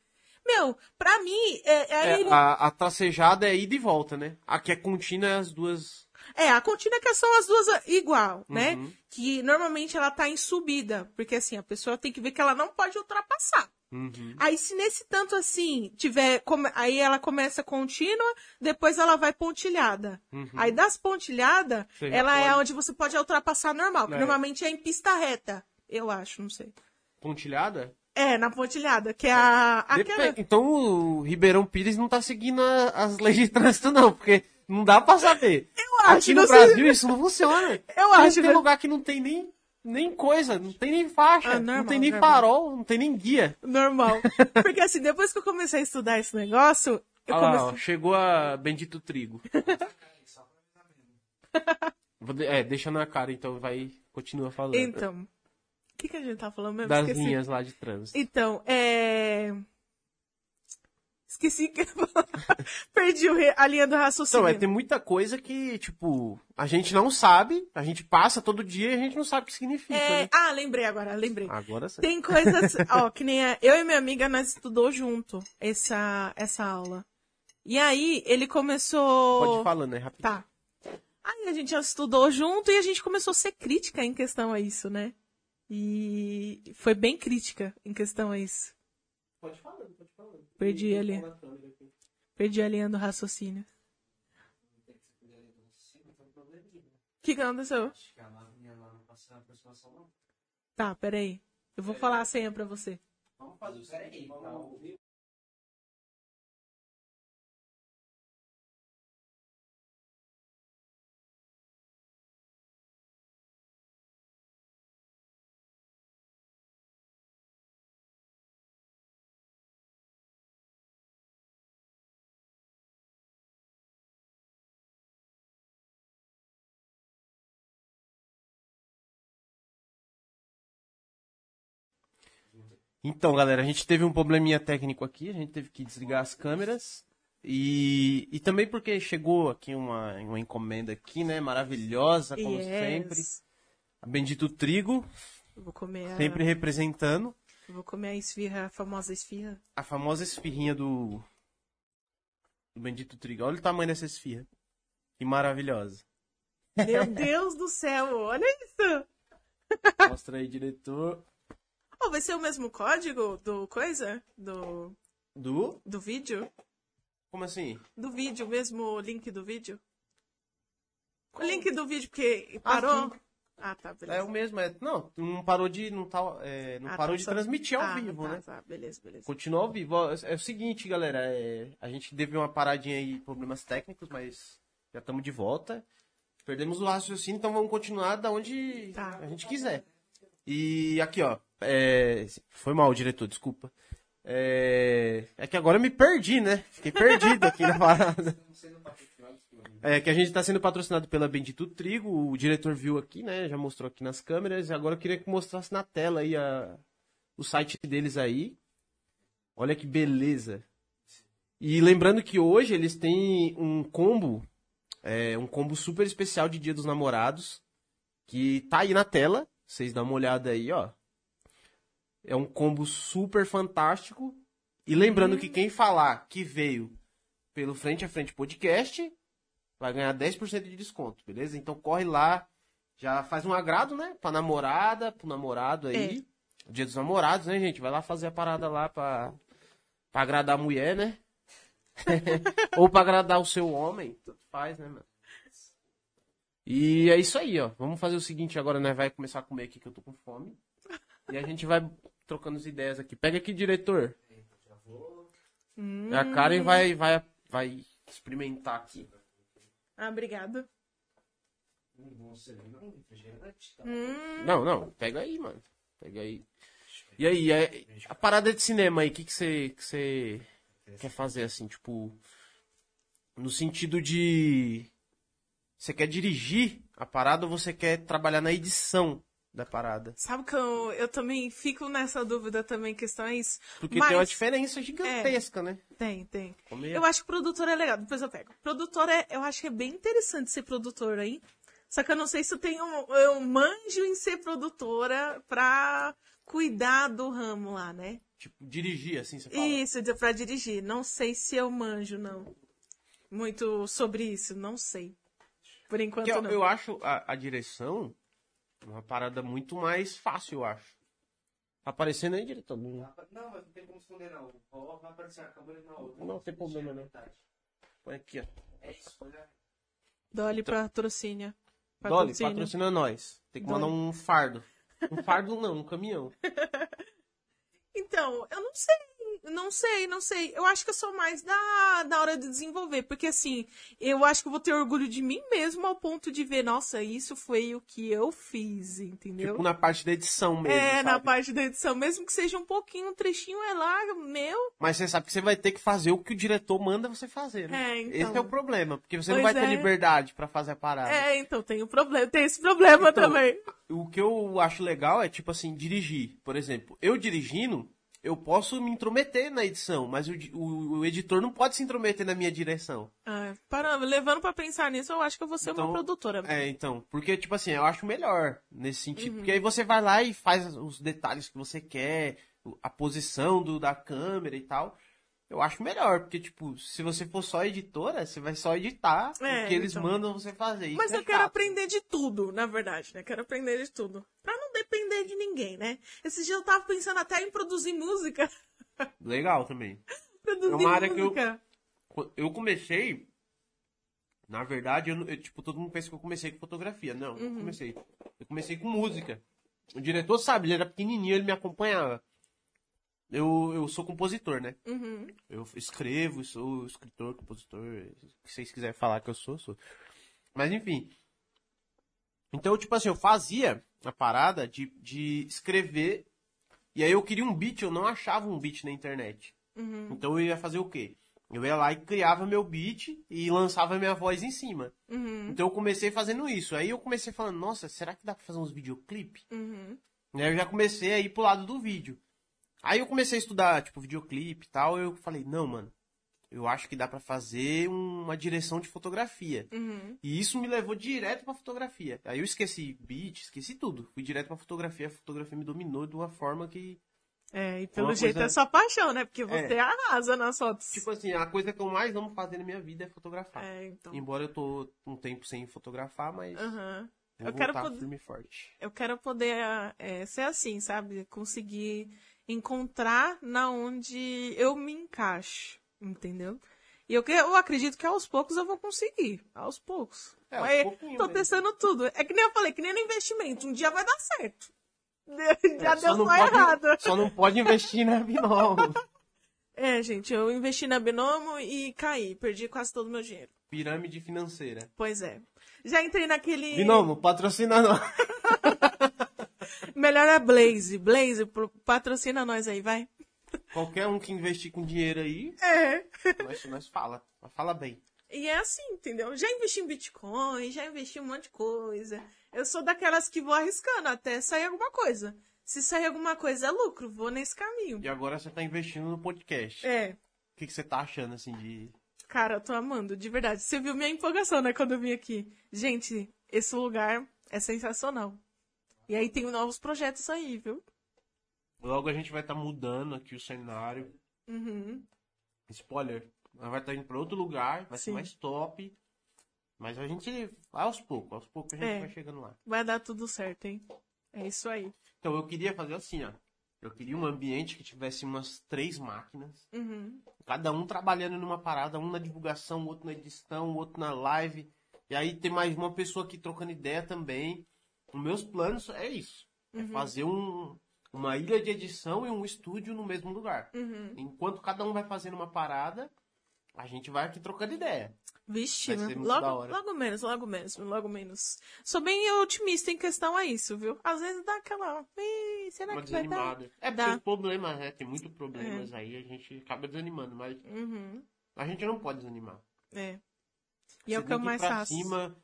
Meu, pra mim, é, é, É, ele- a, a tracejada é ida e volta, né? A que é contínua é as duas. É, a contínua que são as duas igual, né? Uhum. Que normalmente ela tá em subida, porque assim, a pessoa tem que ver que ela não pode ultrapassar. Uhum. Aí se nesse tanto assim tiver, come- aí ela começa contínua, depois ela vai pontilhada. Uhum. Aí das pontilhadas, ela é pode- onde você pode ultrapassar normal, que É. normalmente é em pista reta. Eu acho, não sei. Pontilhada? É, na pontilhada, que é a. Aquela... Então o Ribeirão Pires não tá seguindo a- as leis de trânsito, não, porque não dá pra saber. Eu acho, Aqui no não Brasil isso não funciona. Eu acho, Tem lugar que não tem nem, nem coisa, não tem nem faixa, Ah, não normal, tem nem normal. farol, não tem nem guia. Normal. Porque assim, depois que eu comecei a estudar esse negócio, eu Olha lá, ó, comecei. chegou a Bendito Trigo. É, deixa na cara, então vai, continua falando. Então. O que, que a gente tá falando mesmo? das Esqueci. linhas lá de trânsito. Então, é. Esqueci que. Perdi a linha do raciocínio. Então, é, tem muita coisa que, tipo, a gente não sabe, a gente passa todo dia e a gente não sabe o que significa, É, né? Ah, lembrei agora, lembrei. Agora sim. Tem coisas, ó, que nem a, eu e minha amiga, nós estudou junto essa, essa aula. E aí, ele começou... Pode ir falando, né? Rapidinho. Tá. Aí a gente já estudou junto e a gente começou a ser crítica em questão a isso, né? E foi bem crítica em questão a isso. Pode ir falando, pode ir falando. Perdi na câmera aqui. Perdi a linha do raciocínio. Um probleminha. O que, que aconteceu? A a. Tá, peraí. Eu vou falar a senha pra você. Vamos fazer o seguinte, vamos ouvir. Então, galera, a gente teve um probleminha técnico aqui, a gente teve que desligar as câmeras. E, e também porque chegou aqui uma, uma encomenda aqui, né? Maravilhosa, como Yes. sempre. A Bendito Trigo, Eu vou comer a, sempre representando eu vou comer a esfirra, a famosa esfirra. a famosa esfirrinha do, do Bendito Trigo. Olha o tamanho dessa esfirra. Que maravilhosa. Meu Deus do céu, olha isso! Mostra aí, diretor. Oh, vai ser o mesmo código do coisa? Do, Do? do vídeo? Como assim? Do vídeo mesmo, o link do vídeo? O link do vídeo que Ah, parou? sim. Ah, tá, beleza. É o mesmo, é. Não, não parou de. Não, tá, é, não Ah, parou tá, de só- transmitir ao Ah, vivo, tá, né? Tá, beleza, beleza. Continua ao vivo. Ó, É o seguinte, galera. é, a gente teve uma paradinha aí, problemas técnicos, mas já estamos de volta. Perdemos o raciocínio, então vamos continuar da onde Tá. a gente quiser. E aqui, ó. É, foi mal, diretor, desculpa. É, é que agora eu me perdi, né? Fiquei perdido aqui na parada. Problemas. É que a gente está sendo patrocinado pela Bendito Trigo, o diretor viu aqui, né? Já mostrou aqui nas câmeras. E agora eu queria que mostrasse na tela aí a, o site deles aí. Olha que beleza. E lembrando que hoje eles têm um combo, é, um combo super especial de Dia dos Namorados, que tá aí na tela. Vocês dão uma olhada aí, ó. É um combo super fantástico. E lembrando que quem falar que veio pelo Frente a Frente Podcast vai ganhar 10% de desconto, beleza? Então corre lá, já faz um agrado, né? Pra namorada, pro namorado aí. Dia dos namorados, né, gente? Vai lá fazer a parada lá pra, pra agradar a mulher, né? Ou pra agradar o seu homem. Tudo faz, né, mano? E é isso aí, ó. Vamos fazer o seguinte agora, né? Vai começar a comer aqui que eu tô com fome. E a gente vai trocando as ideias aqui. Pega aqui, diretor. Hum. A Karen vai, vai, vai experimentar aqui. Ah, obrigado. Hum. Não, não, pega aí, mano. Pega aí. E aí, é- a parada de cinema aí, o que que você que você quer fazer assim, tipo, no sentido de você quer dirigir a parada ou você quer trabalhar na edição da parada? Sabe que eu, eu também fico nessa dúvida também, questão é isso. Porque Mas- tem uma diferença gigantesca, né? Tem, tem. Como é- Eu acho que produtor é legal, depois eu pego. Produtor é, eu acho que é bem interessante ser produtor aí. Só que eu não sei se eu tenho, eu manjo em ser produtora pra cuidar do ramo lá, né? Tipo, dirigir assim, você fala. Isso, pra dirigir. Não sei se eu manjo, não. Muito sobre isso, não sei. Por enquanto eu, não. eu acho a, a direção uma parada muito mais fácil, eu acho. Tá aparecendo aí, diretor? Não- Não, mas não tem como esconder, não. Ó, Vai aparecer a câmera na outra. Não tem problema, não. Metade. Põe aqui, ó. É isso, olha. Dolly patrocínio. Dolly, patrocina nós. Tem que Dolly. mandar um fardo. Um fardo não, um caminhão. então, eu não sei. Não sei, não sei. Eu acho que eu sou mais da, da hora de desenvolver. Porque, assim, eu acho que eu vou ter orgulho de mim mesmo ao ponto de ver, nossa, isso foi o que eu fiz, entendeu? Tipo na parte da edição mesmo. é, sabe? na parte da edição. Mesmo que seja um pouquinho, um trechinho é lá, meu. Mas você sabe que você vai ter que fazer o que o diretor manda você fazer, né? É, então. Esse é o problema, porque você não Pois vai ter é. liberdade pra fazer a parada. É, então tem o problema, tem esse problema Então, também. O que eu acho legal é, tipo assim, dirigir. Por exemplo, eu dirigindo, eu posso me intrometer na edição, mas o, o- o editor não pode se intrometer na minha direção. Ah, para, levando pra pensar nisso, eu acho que eu vou ser Então, uma produtora. É, então, porque, tipo assim, eu acho melhor nesse Uhum. sentido. Porque aí você vai lá e faz os detalhes que você quer, a posição do, da câmera e tal. Eu acho melhor, porque, tipo, se você for só editora, você vai só editar É, o que eles então. mandam você fazer. Isso Mas é eu quero aprender de tudo, na verdade, né? Quero aprender de tudo. Pra depender de ninguém, né? Esses dias eu tava pensando até em produzir música. Legal também. produzir É uma área que eu- música. Eu comecei. Na verdade, eu, eu, tipo, todo mundo pensa que eu comecei com fotografia. Não, Uhum. eu comecei. Eu comecei com música. O diretor sabe, ele era pequenininho, ele me acompanhava. Eu, eu sou compositor, né? Uhum. Eu escrevo, sou escritor, compositor. O que vocês quiserem falar que eu sou, sou. Mas enfim. Então, tipo assim, eu fazia a parada de, de escrever. E aí eu queria um beat, eu não achava um beat na internet. Uhum. Então eu ia fazer o quê? Eu ia lá e criava meu beat e lançava minha voz em cima. Uhum. Então eu comecei fazendo isso. Aí eu comecei falando, nossa, será que dá pra fazer uns videoclipe? Uhum. E aí eu já comecei a ir pro lado do vídeo. Aí eu comecei a estudar, tipo, videoclipe e tal. Eu falei, não, mano, eu acho que dá pra fazer uma direção de fotografia. Uhum. E isso me levou direto pra fotografia. Aí eu esqueci beat, esqueci tudo. Fui direto pra fotografia. A fotografia me dominou de uma forma que É, e pelo Uma jeito coisa- é sua paixão, né? Porque você É. arrasa nas fotos. Tipo assim, a coisa que eu mais amo fazer na minha vida é fotografar. é, então. Embora eu tô um tempo sem fotografar, mas Aham. eu, Eu quero poder- firme forte. Eu quero poder é, ser assim, sabe? Conseguir encontrar na onde eu me encaixo, entendeu? E eu, eu acredito que aos poucos eu vou conseguir. Aos poucos. É, Mas pouquinho tô testando tudo. É que nem eu falei, que nem no investimento. Um dia vai dar certo. Já É, deu só pode, errado. Só não pode investir na Binomo. É, gente, eu investi na Binomo e caí. Perdi quase todo o meu dinheiro. Pirâmide financeira. Pois é. Já entrei naquele. Binomo, patrocina nós. Melhor é Blaze. Blaze, patrocina nós aí, vai. Qualquer um que investir com dinheiro aí, É. nós, nós fala. Mas fala bem. E é assim, entendeu? Já investi em Bitcoin, já investi em um monte de coisa. Eu sou daquelas que vou arriscando até sair alguma coisa. Se sair alguma coisa é lucro, vou nesse caminho. E agora você tá investindo no podcast. É, O que, que você tá achando, assim, de... cara, eu tô amando, de verdade. Você viu minha empolgação, né, quando eu vim aqui. Gente, esse lugar é sensacional. E aí tem novos projetos aí, viu? Logo a gente vai estar mudando aqui o cenário. Uhum. Spoiler. Nós vai estar indo pra outro lugar, vai ser Sim. mais top. Mas a gente aos poucos, aos poucos a gente É. vai chegando lá. Vai dar tudo certo, hein? É isso aí. Então eu queria fazer assim, ó. Eu queria um ambiente que tivesse umas três máquinas. Uhum. Cada um trabalhando numa parada, um na divulgação, outro na edição, outro na live. E aí tem mais uma pessoa aqui trocando ideia também. Os meus planos é isso. É fazer um, uma ilha de edição e um estúdio no mesmo lugar. Uhum. Enquanto cada um vai fazendo uma parada, a gente vai aqui trocando ideia. Vixe, logo, logo menos, logo menos, logo menos. Sou bem otimista em questão a isso, viu? Às vezes dá aquela. "Ih, será Uma que vai dar? É porque Dá. os problemas, né? Tem muitos problemas aí, a gente acaba desanimando, mas Uhum, a gente não pode desanimar. é. E é Você o que eu tem ir mais pra faço. cima.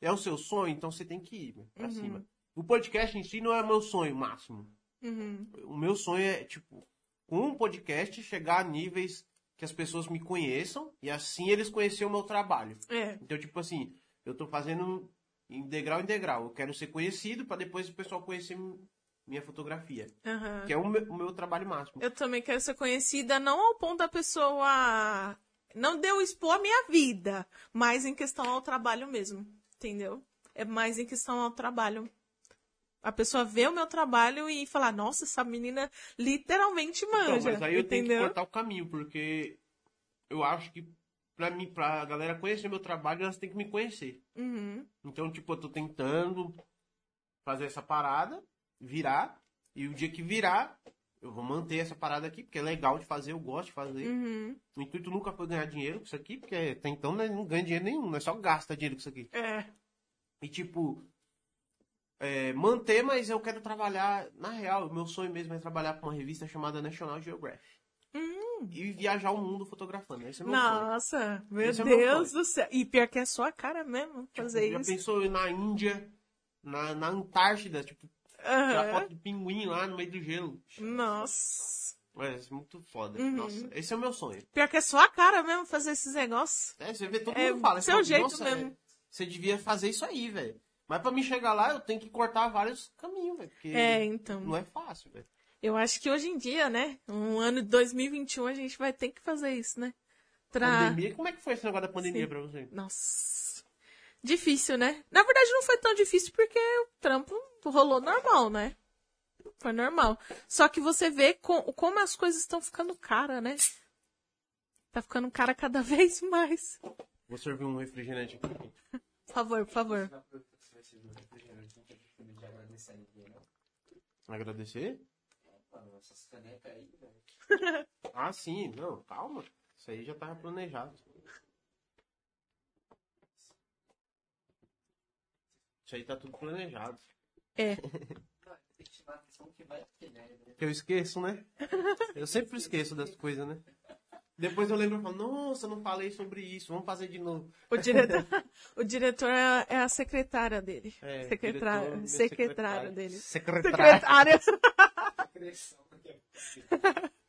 É o seu sonho, então você tem que ir pra Uhum. cima. O podcast em si não é meu sonho máximo. Uhum, O meu sonho é, tipo, com um podcast chegar a níveis que as pessoas me conheçam e assim eles conhecerem o meu trabalho. é. Então, tipo assim, eu tô fazendo em degrau em degrau. Eu quero ser conhecido pra depois o pessoal conhecer minha fotografia. aham. Que é o meu, o meu trabalho máximo. Eu também quero ser conhecida, não ao ponto da pessoa. Não deu expor a minha vida, mas em questão ao trabalho mesmo. Entendeu? É mais em questão ao trabalho. A pessoa vê o meu trabalho e falar, nossa, essa menina literalmente Então, manja. mas aí eu tenho que entendeu? cortar o caminho, porque eu acho que pra, mim, pra galera conhecer meu trabalho, elas têm que me conhecer. Uhum. Então, tipo, eu tô tentando fazer essa parada, virar, e o dia que virar, eu vou manter essa parada aqui, porque é legal de fazer, eu gosto de fazer. Uhum. O intuito nunca foi ganhar dinheiro com isso aqui, porque até então né, não ganha dinheiro nenhum, né? Só gasta dinheiro com isso aqui. É. E tipo, é, manter, mas eu quero trabalhar. Na real, o meu sonho mesmo é trabalhar pra uma revista chamada National Geographic. Hum. E viajar o mundo fotografando. Esse é meu sonho. Nossa, meu Esse é o meu Deus sonho. do céu. E pior que é só a cara mesmo fazer Já isso. pensou eu ir na Índia, na, na Antártida, tipo, tirar Aham. foto de pinguim lá no meio do gelo. Nossa. É, isso é muito foda. Uhum. Nossa, esse é o meu sonho. Pior que é só a cara mesmo fazer esses negócios. É, você vê todo É mundo fala. seu fala, jeito "Nossa, mesmo." é, Você devia fazer isso aí, velho. Mas pra me chegar lá, eu tenho que cortar vários caminhos, velho. Porque É, então. não é fácil, velho. Eu acho que hoje em dia, né? Um ano de 2021 a gente vai ter que fazer isso, né? Pra... Pandemia, como é que foi esse negócio da pandemia Sim. pra você? Nossa. Difícil, né? Na verdade não foi tão difícil porque o trampo rolou normal, né? Foi normal. Só que você vê co- como as coisas estão ficando cara, né? Tá ficando cara cada vez mais. Vou servir um refrigerante aqui. Por favor, por favor. Do refrigerante, não tem costume de agradecer a ninguém, não. Agradecer? Mano, essas canecas aí, velho. Ah, sim. Não, calma. Isso aí já tava planejado. Isso aí tá tudo planejado. É. Não, tem que chamar a atenção que vai ter, né? Eu esqueço, né? Eu sempre esqueço das coisas, né? Depois eu lembro e falo, nossa, não falei sobre isso, vamos fazer de novo. O diretor, o diretor é é a secretária dele. É, secretária, diretor, meu secretária dele. Secretária. Secretária.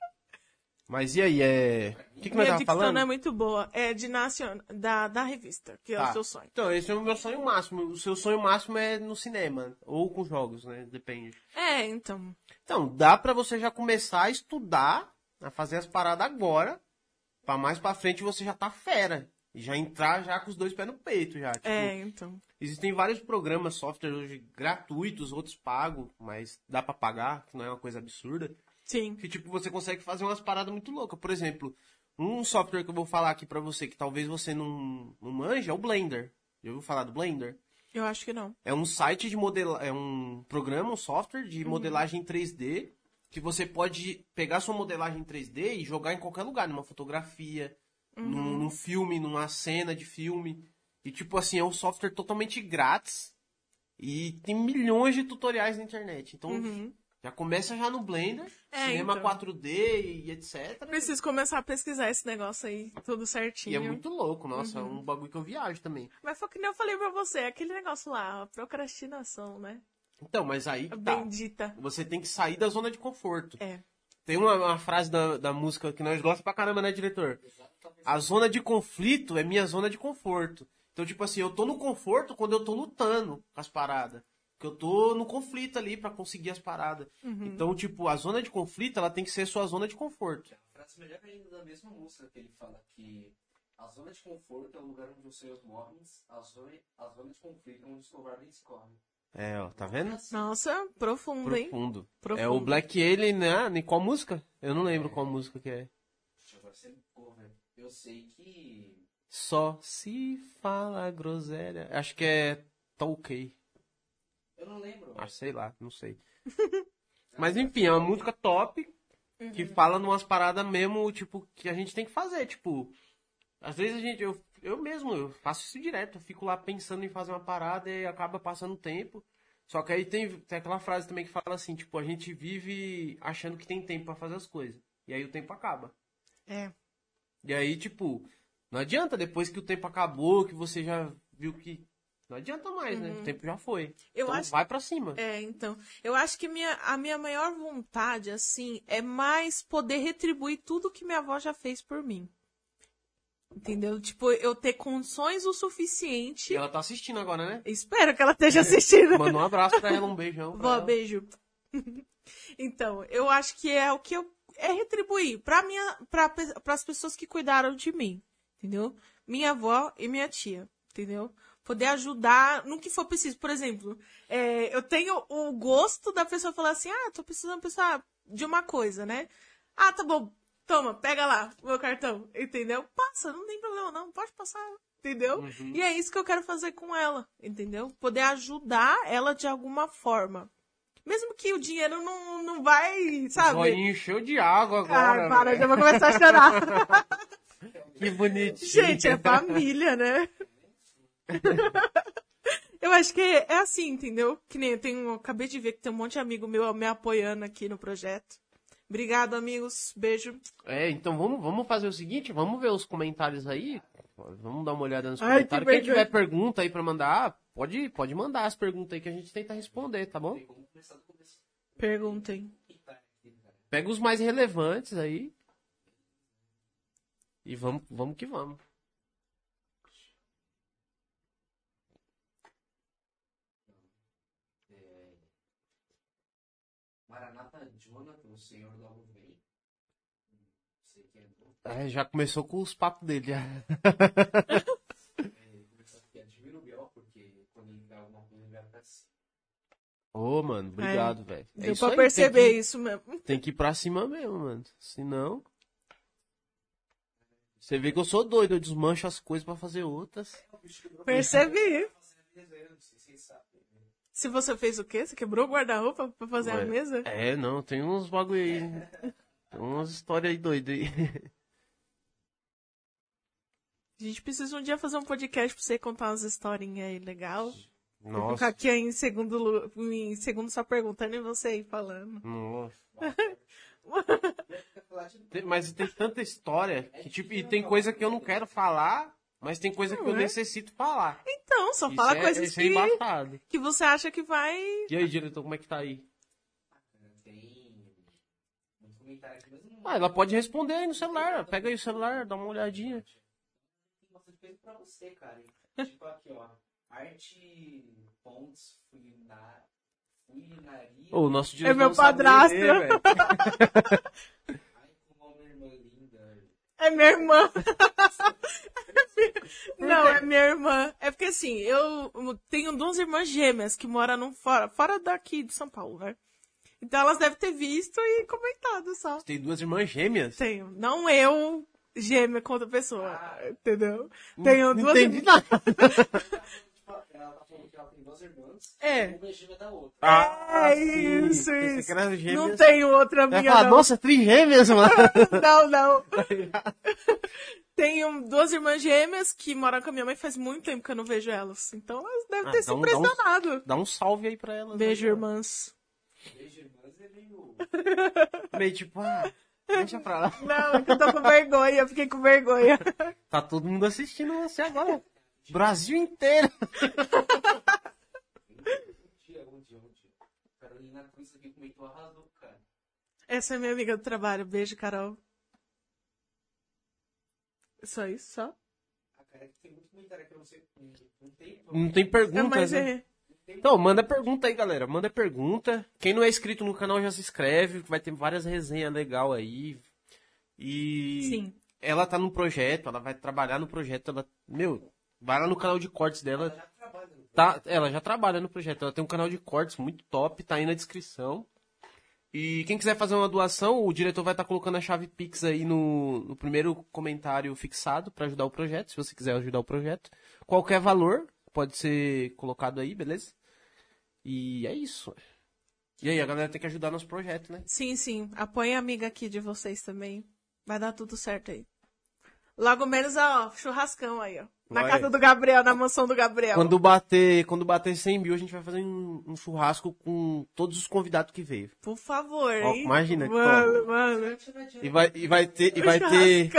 Mas e aí, é... O que, que nós dicção falando? não é muito boa. É de nacion... da, da revista, que é Tá. o seu sonho. Então, esse é o meu sonho máximo. O seu sonho máximo é no cinema. Ou com jogos, né? Depende. É, então. Então, dá pra você já começar a estudar, a fazer as paradas agora, pra mais pra frente você já tá fera. E já entrar já com os dois pés no peito já. Tipo, É, então. Existem vários programas, software hoje gratuitos, outros pagos, mas dá pra pagar, que não é uma coisa absurda. Sim. Que tipo, você consegue fazer umas paradas muito loucas. Por exemplo, um software que eu vou falar aqui pra você, que talvez você não, não manja, é o Blender. Já ouviu falar do Blender? Eu acho que não. É um site de modela... é um programa, um software de modelagem 3D que você pode pegar sua modelagem 3D e jogar em qualquer lugar, numa fotografia, num, num filme, numa cena de filme. E tipo assim, é um software totalmente grátis e tem milhões de tutoriais na internet. Então já começa já no Blender, É, cinema então. 4D e etc. Preciso começar a pesquisar esse negócio aí, tudo E certinho. é muito louco, nossa, é um bagulho que eu viajo também. Mas foi que nem eu falei pra você, aquele negócio lá, a procrastinação, né? Então, mas aí que tá. bendita. Você tem que sair da zona de conforto. É. Tem uma, uma frase da, da música que nós gostamos pra caramba, né, diretor? A zona de conflito é minha zona de conforto. Então, tipo assim, eu tô no conforto quando eu tô lutando com as paradas. Porque eu tô no conflito ali pra conseguir as paradas. Uhum. Então, tipo, a zona de conflito, ela tem que ser sua zona de conforto. A frase melhor ainda da mesma música que ele fala que a zona de conforto é o lugar onde os seus morrem, a zona, a zona de conflito é onde os covardes correm. É, ó, tá vendo? Nossa, profundo, hein? Profundo. Profundo. É o Black Alien, né? Em qual música? Eu não lembro qual música que é. Agora você velho. Eu sei que. Só se fala groselha. Acho que é Tolkien. Eu não lembro. Ah, sei lá, não sei. Mas enfim, é uma música top que fala numas paradas mesmo, tipo, que a gente tem que fazer. Tipo, às vezes a gente, eu, eu mesmo, eu faço isso direto. Eu fico lá pensando em fazer uma parada e acaba passando tempo. Só que aí tem, tem aquela frase também que fala assim, tipo, a gente vive achando que tem tempo pra fazer as coisas. E aí o tempo acaba. É. E aí, tipo, não adianta depois que o tempo acabou, que você já viu que. Não adianta mais, né? O tempo já foi. Uhum. Eu então acho- vai pra cima. É, então. Eu acho que minha, a minha maior vontade, assim, é mais poder retribuir tudo que minha avó já fez por mim. Entendeu? Tipo, eu ter condições o suficiente. E ela tá assistindo agora, né? Espero que ela esteja assistindo. Manda um abraço pra ela, um beijão. Vó, beijo. então, eu acho que é o que eu. É retribuir pra minha, pra, as pessoas que cuidaram de mim. Entendeu? Minha avó e minha tia. Entendeu? Poder ajudar no que for preciso. Por exemplo, é, eu tenho o gosto da pessoa falar assim: ah, tô precisando pensar de uma coisa, né? Ah, tá bom. Toma, pega lá o meu cartão. Entendeu? Passa, não tem problema, não. Pode passar. Entendeu? E é isso que eu quero fazer com ela. Entendeu? Poder ajudar ela de alguma forma. Mesmo que o dinheiro não, não vai, sabe? Só encheu de água agora. Ah, para, velho. já vou começar a chorar. Que bonitinho. Gente, é família, né? Eu acho que é assim, entendeu? Que nem eu tenho. eu acabei de ver que tem um monte de amigo meu me apoiando aqui no projeto. Obrigado, amigos. Beijo. É, então vamos, vamos fazer o seguinte, vamos ver os comentários aí. Vamos dar uma olhada nos Ai, que comentários. Quem tiver pergunta aí pra mandar, pode, pode mandar as perguntas aí que a gente tenta responder, tá bom? Perguntem. Pega os mais relevantes aí. E vamos, vamos que vamos. Maranata Jonathan, o senhor logo vem. Não sei quem é. É, já começou com os papos dele. já. É, começar aqui, admiro o Biel, porque quando ele dá alguma coisa, ele vai pra cima. Ô, mano, obrigado, velho. É Deu isso pra aí, perceber tem que, isso mesmo. tem que ir pra cima mesmo, mano. Senão. Você vê que eu sou doido, eu desmancho as coisas pra fazer outras. Percebi. Se vocês sabem. né? Se você fez o quê? Você quebrou o guarda-roupa pra fazer a Ué, mesa? É, não, tem uns bagulho aí. Tem umas histórias aí doidas aí. A gente precisa um dia fazer um podcast pra você contar umas historinhas aí legal. Vou Nossa. ficar aqui em segundo, em segundo só perguntando e você aí falando. Nossa. Mas tem tanta história que, tipo, e tem coisa que eu não quero falar, mas tem coisa que eu é? necessito falar. Então, só Isso fala é, coisas isso é que, embaçado. que você acha que vai. E aí, diretor, como é que tá aí? Tem muito comentário aqui, mas não Ah, ela pode responder aí no celular. Pega aí o celular, dá uma olhadinha. Pra você, cara. tipo aqui, ó. Arte Pontes Fulina- Fulinaria. O nosso É meu padrasto. ler. Ai, como uma irmã linda. É minha irmã. Não, é minha irmã. É porque assim, eu tenho duas irmãs gêmeas que moram num fora, fora daqui de São Paulo, né? Então elas devem ter visto e comentado só. Tem duas irmãs gêmeas. Tenho. Não eu, gêmea com outra pessoa. Ah. entendeu? Tenho Não duas entendi nada. Tipo, ela tá falando que ela tem duas irmãs. É. Uma é gêmea da outra. É sim. isso, isso. Não tenho outra minha, falar, não. nossa, trigêmeas, mano. Não, não. Tenho duas irmãs gêmeas que moram com a minha mãe faz muito tempo que eu não vejo elas. Então elas devem Ah, ter se um- dá um- impressionado. Dá um salve aí pra elas. Beijo, aí, ó. irmãs. Beijo, irmãs, é meio. Meio tipo, ah, deixa pra lá. Não, é que eu tô com vergonha, eu fiquei com vergonha. Tá todo mundo assistindo você agora. Brasil inteiro. Um dia, um dia, um dia. Carolina Cruz aqui comentou arrasou, cara. Essa é minha amiga do trabalho. Beijo, Carol. Só isso, só? Cara é que tem muito comentário aqui, eu não sei. Não tem. Não tem É, perguntas, mas né? é. Então, manda pergunta aí, galera. Manda pergunta. Quem não é inscrito no canal já se inscreve, vai ter várias resenhas legal aí. E Sim. ela tá no projeto, ela vai trabalhar no projeto, ela, meu, vai lá no canal de cortes dela. Já trabalha no Tá, ela já trabalha no projeto, ela tem um canal de cortes muito top, tá aí na descrição. E quem quiser fazer uma doação, o diretor vai estar colocando a chave Pix aí no, no primeiro comentário fixado para ajudar o projeto, se você quiser ajudar o projeto. Qualquer valor pode ser colocado aí, beleza? E é isso. E aí, a galera tem que ajudar nosso projeto, né? Sim, sim. Apoie a amiga aqui de vocês também. Vai dar tudo certo aí. Logo menos, ó, churrascão aí, ó. Na Vai. casa do Gabriel, na mansão do Gabriel. Quando bater, quando bater 100 mil, a gente vai fazer um, um churrasco com todos os convidados que veio. Por favor, Ó, hein? imagina Mano, mano. E vai, e vai ter, e vai ter.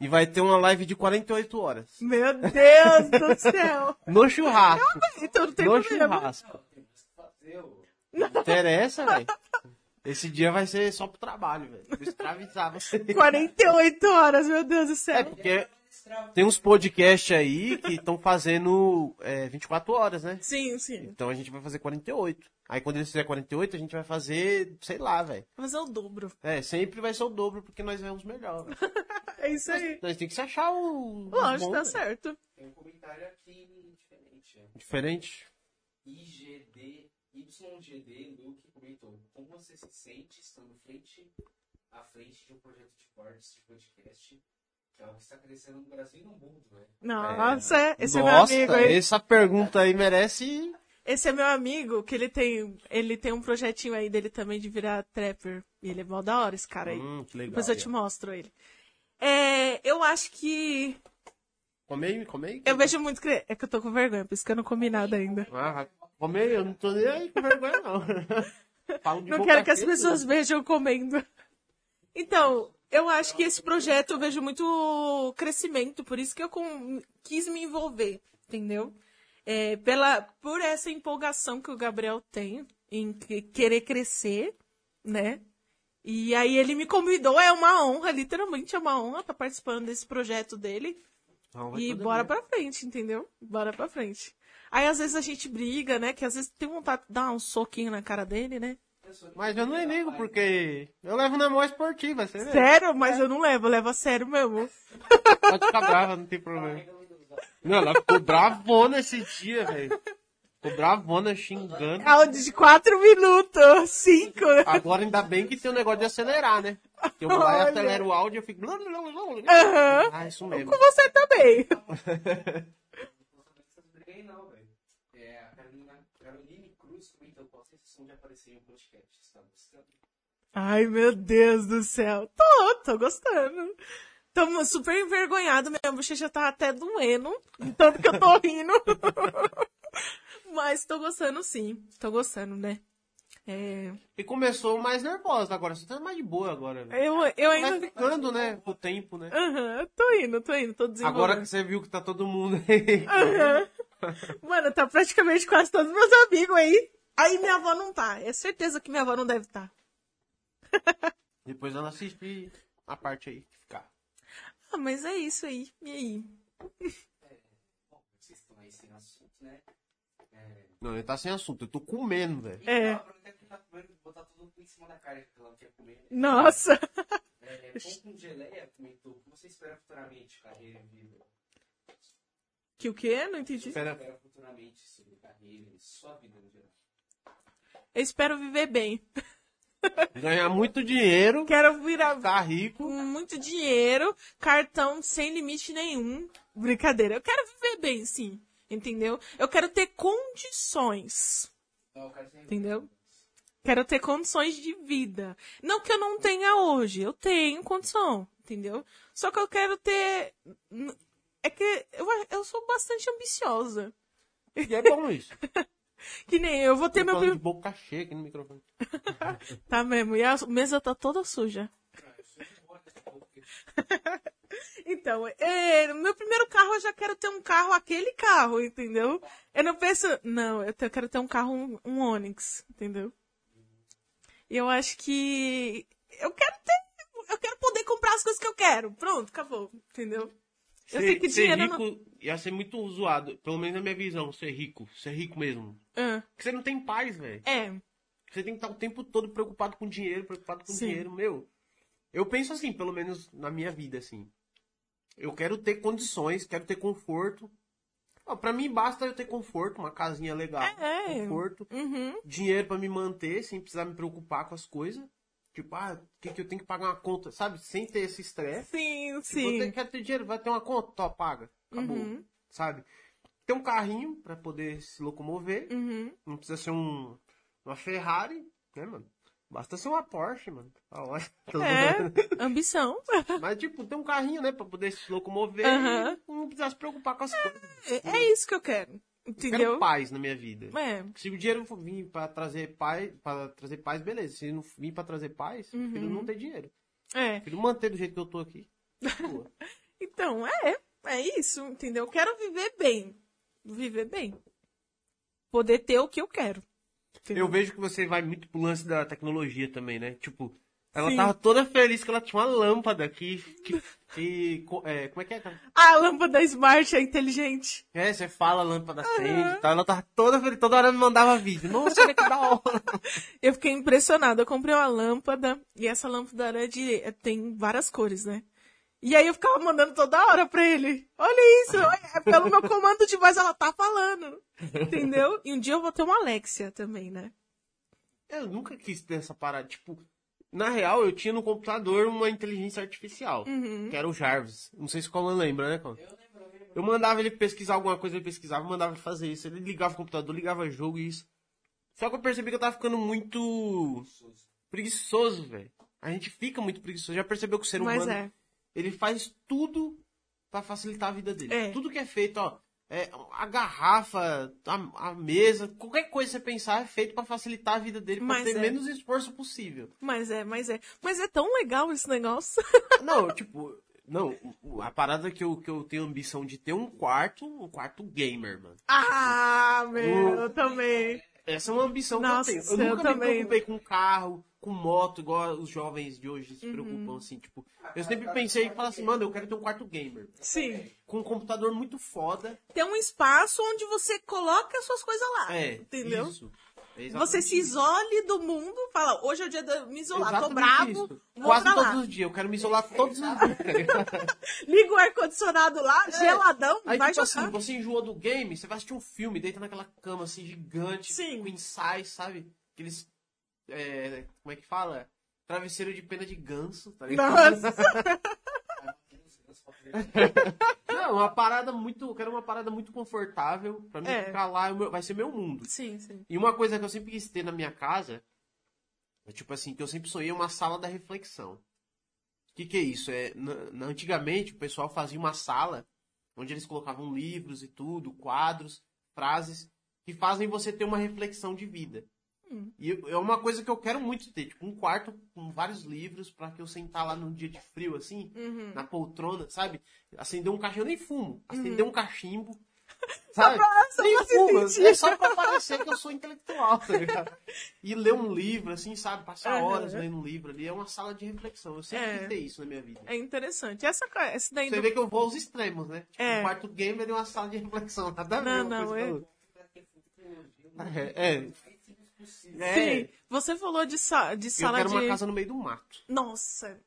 E vai ter uma live de 48 horas. Meu Deus do céu. No churrasco. Então não tem No problema. churrasco. Tem mais o que fazer, ô. Não interessa, velho. Esse dia vai ser só pro trabalho, velho. Vou escravizar você. 48 horas, meu Deus do céu. É, porque tem uns podcasts aí que estão fazendo é, 24 horas, né? Sim, sim. Então a gente vai fazer 48. Aí quando eles fizer 48, a gente vai fazer, sei lá, velho. Vou fazer o dobro. É, sempre vai ser o dobro, porque nós vamos melhor. É isso aí. Nós tem que se achar o. Lógico, bom, tá velho. certo. Tem um comentário aqui diferente. Diferente. IGD, YGD Luke comentou: Como você se sente estando frente à frente de um projeto de cortes de podcast, que é algo que está crescendo no Brasil e no mundo, né? Nossa, esse é meu Nossa, amigo aí. essa pergunta aí merece. Esse é meu amigo, que ele tem, ele tem um projetinho aí dele também de virar trapper. E ele é mó da hora, esse cara aí. Hum, que legal. Depois eu te mostro ele. É, eu acho que. Comei, comei. Eu vejo muito. cre- É que eu tô com vergonha, por isso que eu não comi nada ainda. Ah, vai comer, eu não tô nem aí com vergonha, não. Falo de Não quero que as pessoas vejam comendo. Então, eu acho que esse projeto eu vejo muito crescimento, por isso que eu com- quis me envolver, entendeu? É, pela, por essa empolgação que o Gabriel tem em que- querer crescer, né? E aí ele me convidou, é uma honra, literalmente é uma honra estar participando desse projeto dele. E todo bora mundo. pra frente, entendeu? Bora pra frente. Aí às vezes a gente briga, né? Que às vezes tem vontade de dar um soquinho na cara dele, né? Mas eu não é ligo, porque eu levo na mão esportiva, você vê? Sério? Mas eu não levo, eu levo a sério mesmo. Pode ficar brava, não tem problema. Não, ela ficou bravona esse dia, velho. Ficou bravona, xingando. Áudio de 4 minutos, 5. Agora ainda bem que tem o negócio de acelerar, né? Eu vou lá e acelero o áudio e eu fico... Aham. Ah, isso mesmo. Com você também. Não essas brigas aí não, velho. É, a Carolina, Caroline Cruz comentou de aparecer em um podcast. Está buscando. Ai, meu Deus do céu. Tô, tô gostando. Tô super envergonhado, minha bochecha tá até doendo, tanto que eu tô rindo. Mas tô gostando sim, tô gostando, né? É, E começou mais nervosa agora, você tá mais de boa agora, velho. eu, eu Vai ainda... ficando, né, o tempo, né? Aham, tô indo, tô indo, tô desenvolvendo. Agora que você viu que tá todo mundo aí. Aham. Mano, tá praticamente quase todos meus amigos aí. Aí minha avó não tá. É certeza que minha avó não deve estar. Depois ela assiste a parte aí que ficar. Ah, mas é isso aí. E aí? Bom, vocês estão aí sem assunto, né? É, Não, ele tá sem assunto, eu tô comendo, velho. É. Que tá comendo, botar tudo em cima da carne que ela não quer comer. Nossa! É, pão com geleia comentou. O que você espera futuramente, carreira e vida? Que o quê? Não entendi. Espera. Espera futuramente sobre carreira e sua vida no geral. Eu espero viver bem. Ganhar muito dinheiro, Quero virar ficar rico. com muito dinheiro, cartão sem limite nenhum. Brincadeira. Eu quero viver bem, sim. Entendeu? Eu quero ter condições. Não, eu quero ser- Entendeu? Quero ter condições de vida. Não que eu não tenha hoje, eu tenho condição, entendeu? Só que eu quero ter. É que eu, eu sou bastante ambiciosa. E é bom isso. Que nem eu vou ter Tô meu. de boca cheia aqui no microfone. Tá mesmo, e a mesa tá toda suja. Então, é, meu primeiro carro eu já quero ter um carro, aquele carro, entendeu? Eu não penso, não, eu eu quero ter um carro, um, um Onix, entendeu? E eu acho que eu quero ter, eu quero poder comprar as coisas que eu quero. Pronto, acabou, entendeu? Eu sei que ser dinheiro rico não... ia ser muito zoado, pelo menos na minha visão, ser rico. Ser rico mesmo. Ah, Porque você não tem paz, velho. é, Você tem que estar o tempo todo preocupado com dinheiro, preocupado com Sim. dinheiro, meu. Eu penso assim, pelo menos na minha vida, assim. Eu quero ter condições, quero ter conforto. Pra mim basta eu ter conforto, uma casinha legal, É. conforto, uhum, dinheiro pra me manter, sem precisar me preocupar com as coisas. Tipo, ah, o que, que eu tenho que pagar uma conta, sabe? Sem ter esse estresse. sim, você sim. quer ter dinheiro, vai ter uma conta, tó, paga. Acabou. Uhum. Sabe? Ter um carrinho pra poder se locomover. Uhum. Não precisa ser um, uma Ferrari, né, mano? Basta ser uma Porsche, mano. Tá. É, ambição. Mas, tipo, ter um carrinho, né, pra poder se locomover Aham. e não precisar se preocupar com as coisas. É, é isso que eu quero, entendeu? quero paz na minha vida. É, Se o dinheiro vir pra trazer paz, para trazer paz, beleza. Se não vir pra trazer paz, prefiro Uhum. não ter dinheiro. é. Prefiro manter do jeito que eu tô aqui. Então, é, é isso, entendeu? Eu quero viver bem. Viver bem. Poder ter o que eu quero. entendeu? Eu vejo que você vai muito pro lance da tecnologia também, né? Tipo, ela Sim. tava toda feliz que ela tinha uma lâmpada que. que, que é, como é que é, cara? A lâmpada smart é inteligente. É, você fala, a lâmpada acende e tal. Ela tava toda feliz, toda hora me mandava vídeo. Nossa, olha que da hora. Eu fiquei impressionada. Eu comprei uma lâmpada e essa lâmpada é de, é- tem várias cores, né? E aí eu ficava mandando toda hora pra ele. Olha isso, é pelo meu comando de voz ela tá falando. Entendeu? E um dia eu vou ter uma Alexia também, né? Eu nunca quis ter essa parada. Tipo, na real, eu tinha no computador uma inteligência artificial. Uhum. Que era o Jarvis. Não sei se o Colan lembra, né, Colan? Eu lembro, eu lembro. Eu mandava ele pesquisar alguma coisa, ele pesquisava, mandava ele fazer isso. Ele ligava o computador, ligava jogo e isso. Só que eu percebi que eu tava ficando muito preguiçoso, velho. A gente fica muito preguiçoso. Já percebeu que o ser Mas humano, é. ele faz tudo pra facilitar a vida dele. É. Tudo que é feito, ó. É, a garrafa, a, a mesa, qualquer coisa que você pensar é feito pra facilitar a vida dele, pra Mas ter é. menos esforço possível. Mas é, mas é. Mas é tão legal esse negócio. Não, tipo, não, a parada que eu, que eu tenho ambição de ter um quarto, um quarto gamer, mano. Ah, meu, eu também. Essa é uma ambição Nossa, que eu tenho. Eu eu nunca me também. preocupei com carro, com moto, igual os jovens de hoje Uhum. se preocupam, assim, tipo. Eu sempre pensei e falei assim, mano, eu quero ter um quarto gamer. Sim. Com um computador muito foda. Tem um espaço onde você coloca as suas coisas lá. É, entendeu? isso. É Você se isole do mundo, fala, hoje é o dia de me isolar, tô Exatamente bravo, isso. vou Quase pra todos os dias. Eu quero me isolar todos os dias, tá? Liga o ar-condicionado lá, geladão, Aí, vai tipo jogar. assim, você enjoa do game, você vai assistir um filme, deita naquela cama assim, gigante, Sim. com insight, sabe? Aqueles. É, como é que fala? Travesseiro de pena de ganso, tá ligado? Nossa. Não, uma parada muito. Eu quero uma parada muito confortável. Pra mim É. ficar lá, é vai ser meu mundo. Sim, sim. E uma coisa que eu sempre quis ter na minha casa, é tipo assim, que eu sempre sonhei uma sala da reflexão. O que, que é isso? É, na- antigamente o pessoal fazia uma sala onde eles colocavam livros e tudo, quadros, frases, que fazem você ter uma reflexão de vida. Hum. E é uma coisa que eu quero muito ter, tipo, um quarto com vários livros pra que eu sentar lá num dia de frio, assim, Uhum. na poltrona, sabe? Acender um cachimbo, eu nem fumo. Acender um cachimbo. Sabe? só Nem pra se fumo, sentir. é só pra parecer que eu sou intelectual, tá ligado? E ler um livro, assim, sabe? Passar Aham. horas lendo um livro ali. É uma sala de reflexão. Eu sempre É. quis ter isso na minha vida. É interessante. Essa, essa daí Você do... vê que eu vou aos extremos, né? Tipo, É. um quarto gamer e uma sala de reflexão. Nada a ver Não, não, é-. É, é. É. Sim, você falou de, sa... de Eu sala quero de... uma casa no meio do mato. Nossa,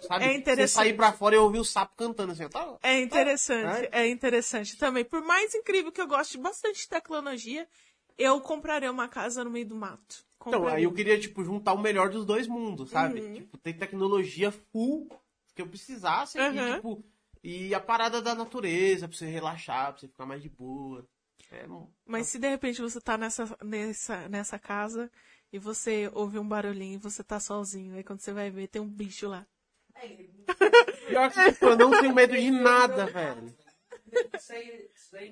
Sabe? É interessante. Você sair pra fora e ouvir o sapo cantando assim, tá? é interessante. É. É interessante também. Por mais incrível que eu goste bastante de tecnologia, eu compraria uma casa no meio do mato. Então, aí eu queria, tipo, juntar o melhor dos dois mundos, sabe? Uhum. Tipo, ter tecnologia full que eu precisasse Uhum. e, tipo, e a parada da natureza pra você relaxar, pra você ficar mais de boa. É, não- Mas se de repente você tá nessa, nessa, nessa casa e você ouve um barulhinho e você tá sozinho, aí quando você vai ver, tem um bicho lá. Pior que, tipo, eu não tenho medo de nada, velho.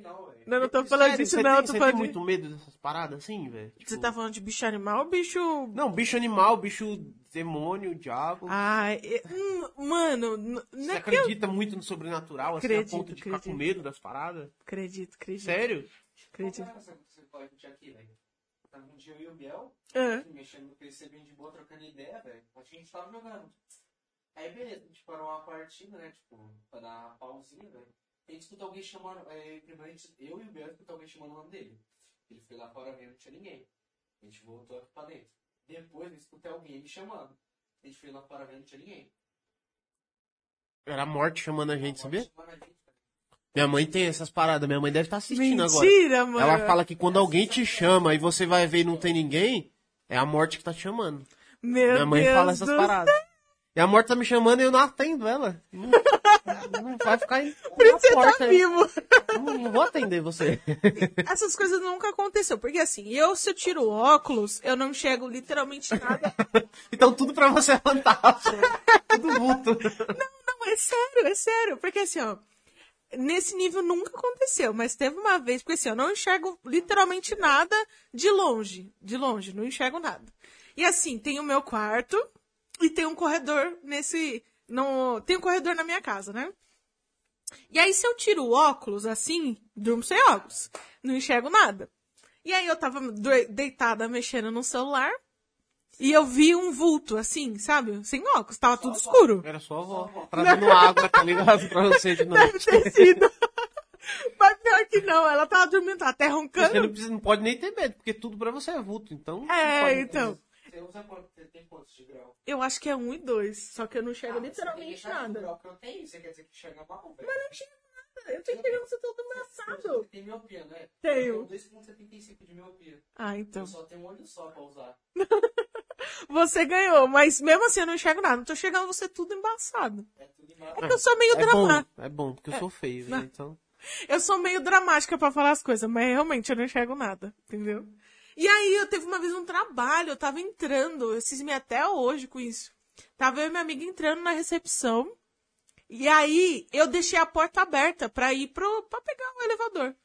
Não, velho. Não, não tô falando Sério, disso, você não, tem, eu tô você falando tem de... muito medo dessas paradas assim, velho? Tipo, Você tá falando de bicho animal ou bicho. Não, bicho animal, bicho demônio, diabo. Ah, é- hum, mano, n- você não é que eu acredita muito no sobrenatural, assim, Acredito, a ponto de ficar com acredito. medo das paradas? acredito, acredito. Sério? Acredito. Aqui, velho? Tava um dia eu e o Biel, Ah, mexendo no PC bem de boa, trocando ideia, velho. Acho que a gente tava jogando. Aí beleza, a gente parou uma partida, né? Tipo, pra dar uma pausinha, velho. A gente escuta alguém chamando. É, primeiro gente, eu e o Biel escuta alguém chamando o nome dele. Ele foi lá fora vendo, não tinha ninguém. A gente voltou aqui pra dentro. Depois eu escutei alguém me chamando. A gente foi lá fora vendo, não tinha ninguém. Era a morte chamando a gente, sabia? Chamando a gente. Minha mãe tem essas paradas, minha mãe deve estar assistindo agora. Mentira, mano. Ela fala que quando alguém te chama e você vai ver e não tem ninguém, é a morte que tá te chamando. Meu Minha mãe Deus fala essas paradas. E a morte tá me chamando e eu não atendo ela. Não, não vai ficar aí Por isso você porta tá vivo. Não, não vou atender você. Essas coisas nunca aconteceu. Porque assim, eu, se eu tiro o óculos, eu não enxergo literalmente nada. Então tudo pra você é fantasma. Tudo vulto. Não, é sério, é sério. Porque assim, ó. Nesse nível nunca aconteceu, mas teve uma vez, porque assim, eu não enxergo literalmente nada de longe. De longe, não enxergo nada. E assim, tem o meu quarto e tem um corredor nesse. No, tem um corredor na minha casa, né? E aí, se eu tiro o óculos assim, durmo sem óculos. Não enxergo nada. E aí eu tava deitada mexendo no celular. E eu vi um vulto, assim, sabe? Sem óculos, tava tudo escuro. Era só a avó trazendo água, tá ligado? Pra você de noite. Deve ter sido. Mas pior que não, ela tava dormindo, tava até Você roncando. não, precisa, não pode nem ter medo, porque tudo pra você é vulto. Então. É, então. Você usa quanto? Você tem quantos de grau? Eu acho que é um e dois, só que eu não enxergo Ah, você literalmente nada. grau que eu tenho, você quer dizer que chega mal, velho? Mas não enxergo nada. Eu tô enxergando você todo abraçado. Você tem miopia, né? Tenho. Eu tenho 2,75 de miopia. Ah, então. Eu só tenho um olho só pra usar. Você ganhou, mas mesmo assim eu não enxergo nada. Não tô chegando você tudo embaçado. É tudo embaixo. É que eu sou meio É bom, dramático. é bom, porque eu sou feio, né? Então. Eu sou meio dramática pra falar as coisas, mas realmente eu não enxergo nada, entendeu? E aí eu teve uma vez um trabalho, eu tava entrando, eu cismei até hoje com isso. Tava eu e minha amiga entrando na recepção. E aí eu deixei a porta aberta pra ir pro, pra pegar o elevador.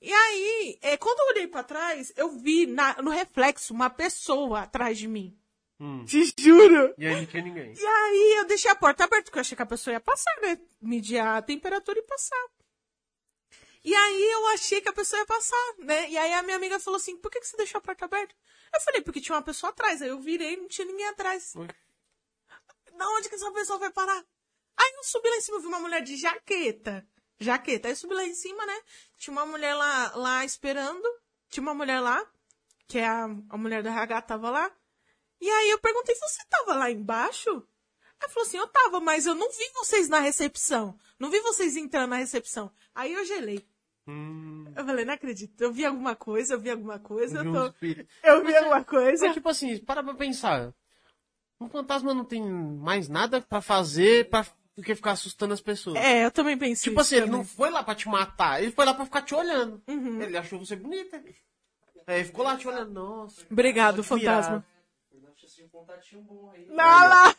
E aí, é, quando eu olhei pra trás, eu vi na- no reflexo uma pessoa atrás de mim. Hum. Te juro. E aí não tinha ninguém. E aí eu deixei a porta aberta, porque eu achei que a pessoa ia passar, né? Medir a temperatura e passar. E aí eu achei que a pessoa ia passar, né? E aí a minha amiga falou assim, por que, que você deixou a porta aberta? Eu falei, porque tinha uma pessoa atrás. Aí eu virei e não tinha ninguém atrás. Da onde que essa pessoa vai parar? Aí eu subi lá em cima, vi uma mulher de jaqueta. Jaqueta. Aí eu subi lá em cima, né? Tinha uma mulher lá, lá esperando. Tinha uma mulher lá, que é a, a mulher do RH tava lá. E aí eu perguntei, você tava lá embaixo? Aí falou assim, eu tava, mas eu não vi vocês na recepção. Não vi vocês entrando na recepção. Aí eu gelei. Hum. Eu falei, não acredito. Eu vi alguma coisa, eu vi alguma coisa, eu, Vi tô... eu vi alguma coisa. Mas, tipo assim, para pra pensar. Um fantasma não tem mais nada pra fazer pra, do que ficar assustando as pessoas. É, eu também pensei. Tipo assim, ele também. não foi lá pra te matar, ele foi lá pra ficar te olhando. Uhum. Ele achou você bonita. Aí ele ficou lá te olhando. Nossa, Obrigado, fantasma. Não tinha um contatinho bom aí. Não, lá.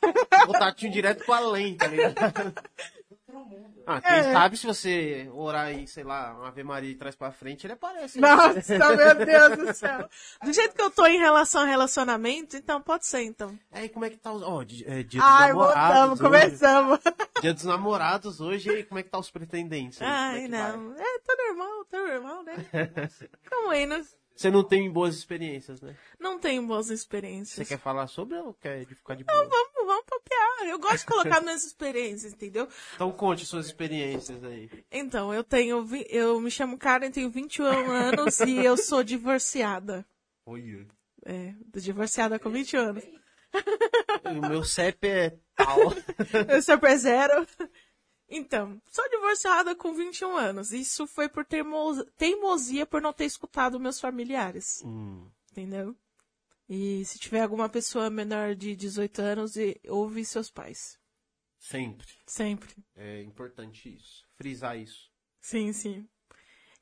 Contatinho direto com a lente, tá ligado? Mundo. Ah, quem É. sabe se você orar aí, sei lá, uma Ave Maria de trás pra frente, ele aparece. Nossa, meu Deus do céu. Do jeito que eu tô em relação a relacionamento, então pode ser, então. Aí, como é que tá os. Ó, di- é, dia dos Ai, namorados. voltamos, hoje. começamos. Dia dos namorados hoje, e como é que tá os pretendentes? aí? Como é Ai, vai? não. É, tá normal, tá normal, né? Calma aí, né? Você não tem boas experiências, né? Não tenho boas Você experiências. quer falar sobre ou quer ficar de boa? Vamos, vamos papear. Eu gosto de colocar minhas experiências, entendeu? Então conte suas experiências aí. Então, eu tenho. Eu me chamo Karen, tenho 21 anos e eu sou divorciada. Olha. É, divorciada com 20 anos. O meu CEP é tal. Eu sou per zero. Então, sou divorciada com 21 anos. Isso foi por teimo- teimosia por não ter escutado meus familiares. Hum, Entendeu? E se tiver alguma pessoa menor de 18 anos, e- ouve seus pais. sempre. Sempre. É importante isso. Frisar isso. Sim, sim.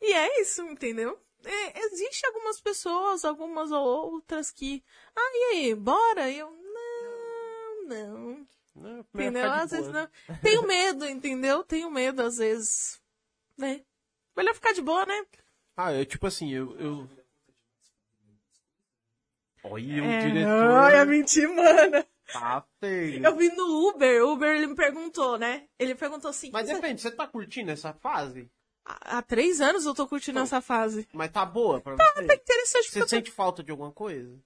E é isso, entendeu? É, existe algumas pessoas, algumas ou outras que. Ah, e aí, bora? E eu. Não, não. Não, Entendeu? Às vezes não. Tenho medo, entendeu? Tenho medo, às vezes. Né? Melhor ficar de boa, né? Ah, eu tipo assim, eu. eu... Olha, o É, diretor olha, mentir, mano. tá feio. Eu vi no Uber, o Uber ele me perguntou, né? Ele perguntou assim. Mas "Você- depende, você tá curtindo essa fase? há, há três anos eu tô curtindo essa fase. Mas tá boa pra Tá você? interessante porque Você eu tô... sente falta de alguma coisa?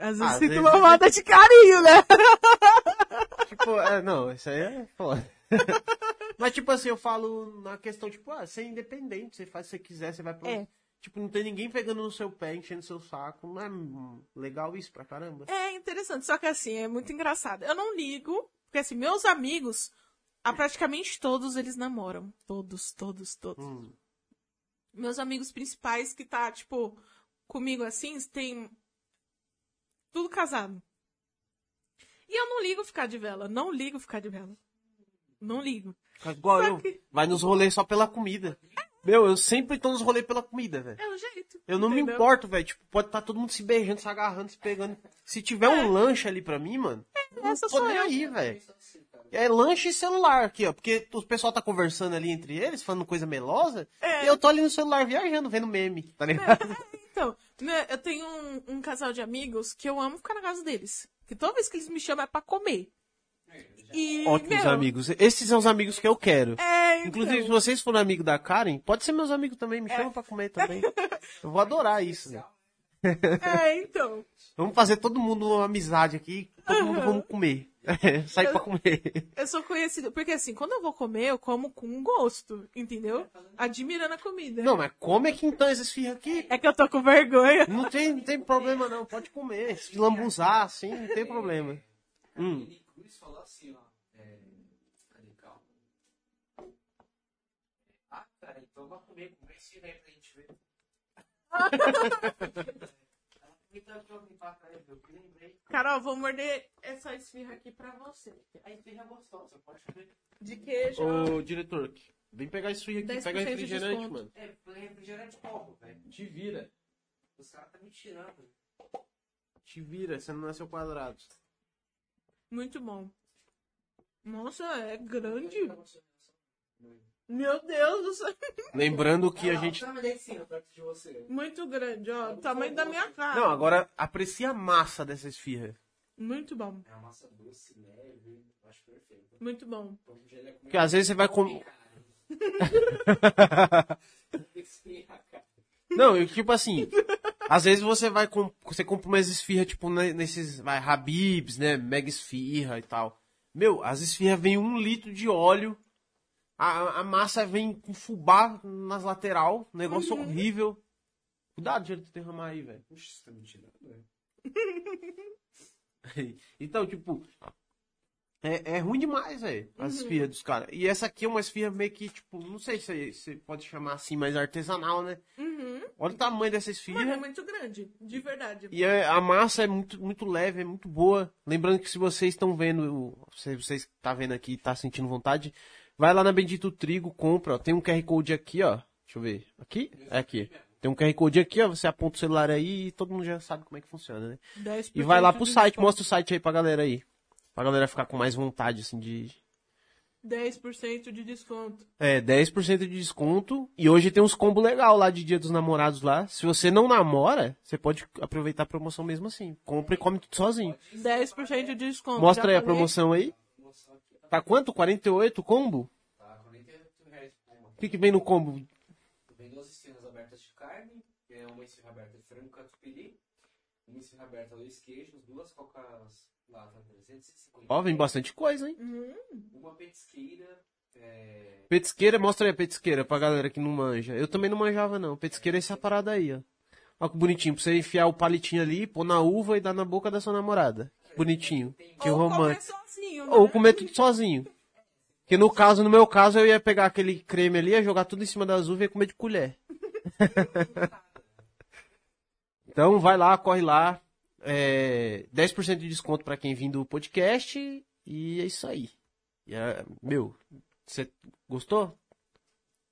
Às vezes Às sinto vezes- uma moda de carinho, né? Tipo, é, não, isso aí é foda. Mas, tipo assim, eu falo na questão, tipo, ah, você é independente, você faz o que você quiser, você vai pra. É. Tipo, não tem ninguém pegando no seu pé, enchendo seu saco. Não é legal isso pra caramba? É interessante, só que assim, é muito engraçado. Eu não ligo, porque assim, meus amigos, a praticamente todos eles namoram. Todos, todos, todos. Hum. Meus amigos principais que tá, tipo, comigo assim, tem tudo casado. E eu não ligo ficar de vela, não ligo ficar de vela. Não ligo. Faz Igual eu, que- vai nos rolês só pela comida. Meu, eu sempre tô nos rolês pela comida, velho. É o jeito. Eu não me entendeu? importo, velho. Tipo, pode estar todo mundo se beijando, se agarrando, se pegando. Se tiver um lanche ali pra mim, mano, não essa sou eu. aí, velho. É lanche e celular aqui, ó. Porque o pessoal tá conversando ali entre eles, falando coisa melosa. É. E eu tô ali no celular viajando, vendo meme, tá ligado? Então, né, eu tenho um, um casal de amigos que eu amo ficar na casa deles. Que toda vez que eles me chamam é pra comer. E, Ótimos meu, amigos. Esses são os amigos que eu quero. É, então, Inclusive, se vocês forem amigo da Karen, pode ser meus amigos também, me chamam pra comer também. Eu vou adorar isso, né? É, então. Vamos fazer todo mundo uma amizade aqui, todo mundo vamos comer. Sair pra comer. Eu sou conhecida. Porque assim, quando eu vou comer, eu como com gosto, entendeu? Admirando a comida. Não, mas come aqui então esses firros aqui. É que eu tô com vergonha. Não tem, não tem problema não, pode comer. Se lambuzar assim, não tem problema. Hum. Ele Cruz falou assim, ó. É... Cadê, calma. Ah, cara, então vai comer, comer esse pra gente ver. Carol, vou morder essa esfirra aqui pra você. A esfirra é gostosa, pode ver. De queijo. Ô, diretor, vem pegar isso aqui, 10% pega de refrigerante, desconto. mano. É, refrigerante como, velho? Te vira. Os caras tá me tirando. Te vira, você não nasceu quadrado. Muito bom. Nossa, é grande. Meu Deus do céu. Lembrando que a gente. Me ensino perto de você. Muito grande, ó. O tamanho da minha cara. Não, agora aprecia a massa dessa esfirra. Muito bom. É uma massa doce, leve, eu acho perfeito. Muito bom. É Porque às vezes você vai comer. Não, e tipo assim, às vezes você vai com, você compra umas esfirras tipo ne- nesses, vai Habibs, né, mega esfirra e tal. Meu, as esfirras vêm um litro de óleo, a, a massa vem com fubá nas lateral, negócio horrível. Cuidado de tu derramar aí, velho. Puxa, você tá me tirando, velho. Então, tipo, é, é ruim demais, velho, as esfirras dos caras. E essa aqui é uma esfirra meio que, tipo, não sei se você pode chamar assim, mas artesanal, né? Uhum. Olha o tamanho dessa Mano, esfirra. é muito grande. De verdade. E é- a massa é muito, muito leve, é muito boa. Lembrando que se vocês estão vendo, se vocês estão vendo aqui e tá sentindo vontade, vai lá na Bendito Trigo, compra, ó. Tem um QR Code aqui, ó. Deixa eu ver. Aqui? É aqui. Tem um QR Code aqui, ó. Você aponta o celular aí e todo mundo já sabe como é que funciona, né? 10% E vai lá pro site, mostra o site aí pra galera aí. Pra galera ficar com mais vontade, assim, de. 10% de desconto. É, 10% de desconto. E hoje tem uns combos legal lá de Dia dos Namorados lá. Se você não namora, você pode aproveitar a promoção mesmo assim. Compra e come tudo sozinho. 10% de desconto. Mostra aí a promoção aí. Tá quanto? 48 o combo? tá? 48 reais uma. O que, que vem no combo? Vem duas esfirras abertas de carne, é uma esfirra aberta de frango catupiry, uma esfirra aberta dois queijos, duas cocas lata 350. Ó, vem bastante coisa, hein? Uhum. Uma petisqueira, é, Petisqueira, mostra aí a petisqueira pra galera que não manja. Eu também não manjava, não. Petisqueira é essa parada aí, ó. Ó que bonitinho, pra você enfiar o palitinho ali, pôr na uva e dar na boca da sua namorada. Bonitinho. Que Ou romântico. sozinho, né? Ou comer tudo sozinho. Que no caso, no meu caso, eu ia pegar aquele creme ali, ia jogar tudo em cima das uvas e ia comer de colher. então vai lá, corre lá. É, 10% de desconto pra quem vir do podcast. E é isso aí. É, meu, você gostou?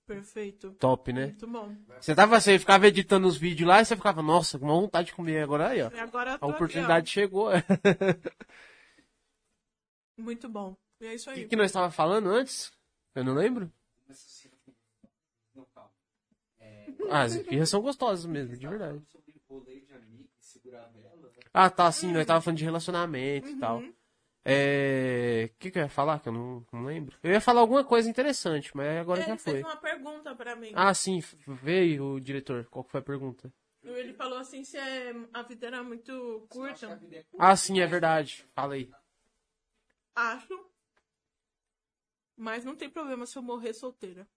Perfeito. Top, né? Muito bom. Você tava, você ficava editando os vídeos lá e você ficava, nossa, com uma vontade de comer agora aí, ó. E agora A tô aqui, oportunidade chegou. Muito bom. E é isso O aí. que, que nós estava falando antes? Eu não lembro. calma. Ah, as esfirras são gostosas mesmo, de verdade. Né? Ah, tá, sim, nós tava falando de relacionamento e tal. É. O que, que eu ia falar que eu não, não lembro? Eu ia falar alguma coisa interessante, mas agora já Ele foi. fez uma pergunta pra mim. Ah, sim, veio o diretor. Qual que foi a pergunta? Ele falou assim se é- a vida era muito curta. vida é Ah, sim, é verdade. Fala aí. Acho. Mas não tem problema se eu morrer solteira.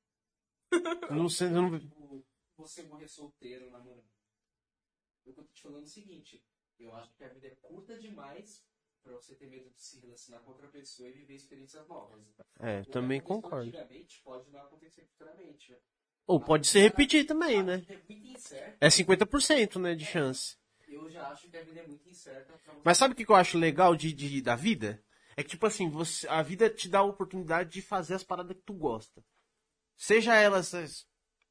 Eu Não sei, não... tipo, você morrer solteiro, namorando. Eu tô te falando o seguinte, eu acho que a vida é curta demais pra você ter medo de se relacionar com outra pessoa e viver experiências novas. É, O que também concordo. Antigamente pode não acontecer futuramente. Ou pode se repetir também, A né? é muito incerta. É 50%, né, de chance. Eu já acho que a vida é muito incerta. Mas sabe o que eu acho legal de, de- da vida? É que, tipo assim, você, a vida te dá a oportunidade de fazer as paradas que tu gosta. Seja elas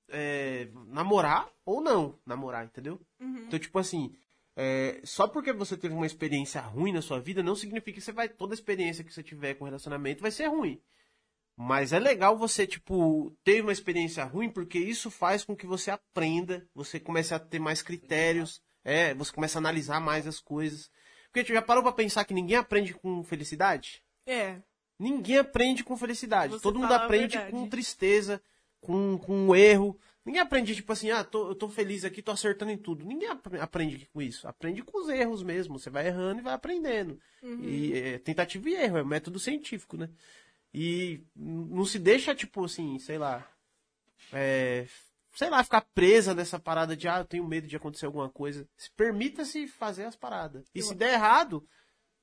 é, namorar ou não namorar, entendeu? Então, tipo assim, é, só porque você teve uma experiência ruim na sua vida, não significa que você vai, toda experiência que você tiver com relacionamento vai ser ruim. Mas é legal você, tipo, ter uma experiência ruim, porque isso faz com que você aprenda, você comece a ter mais critérios, é, você começa a analisar mais as coisas. Porque tu já parou pra pensar que ninguém aprende com felicidade? É. Ninguém aprende com felicidade. Você Todo mundo aprende com tristeza, com, com um erro. Ninguém aprende, tipo assim, ah, tô, eu tô feliz aqui, tô acertando em tudo. Ninguém apre- aprende com isso. Aprende com os erros mesmo. Você vai errando e vai aprendendo. Uhum. E é tentativa e erro, é método científico, né? E não se deixa, tipo assim, sei lá. É, sei lá, ficar presa nessa parada de, ah, eu tenho medo de acontecer alguma coisa. Se Permita-se fazer as paradas. E se der errado,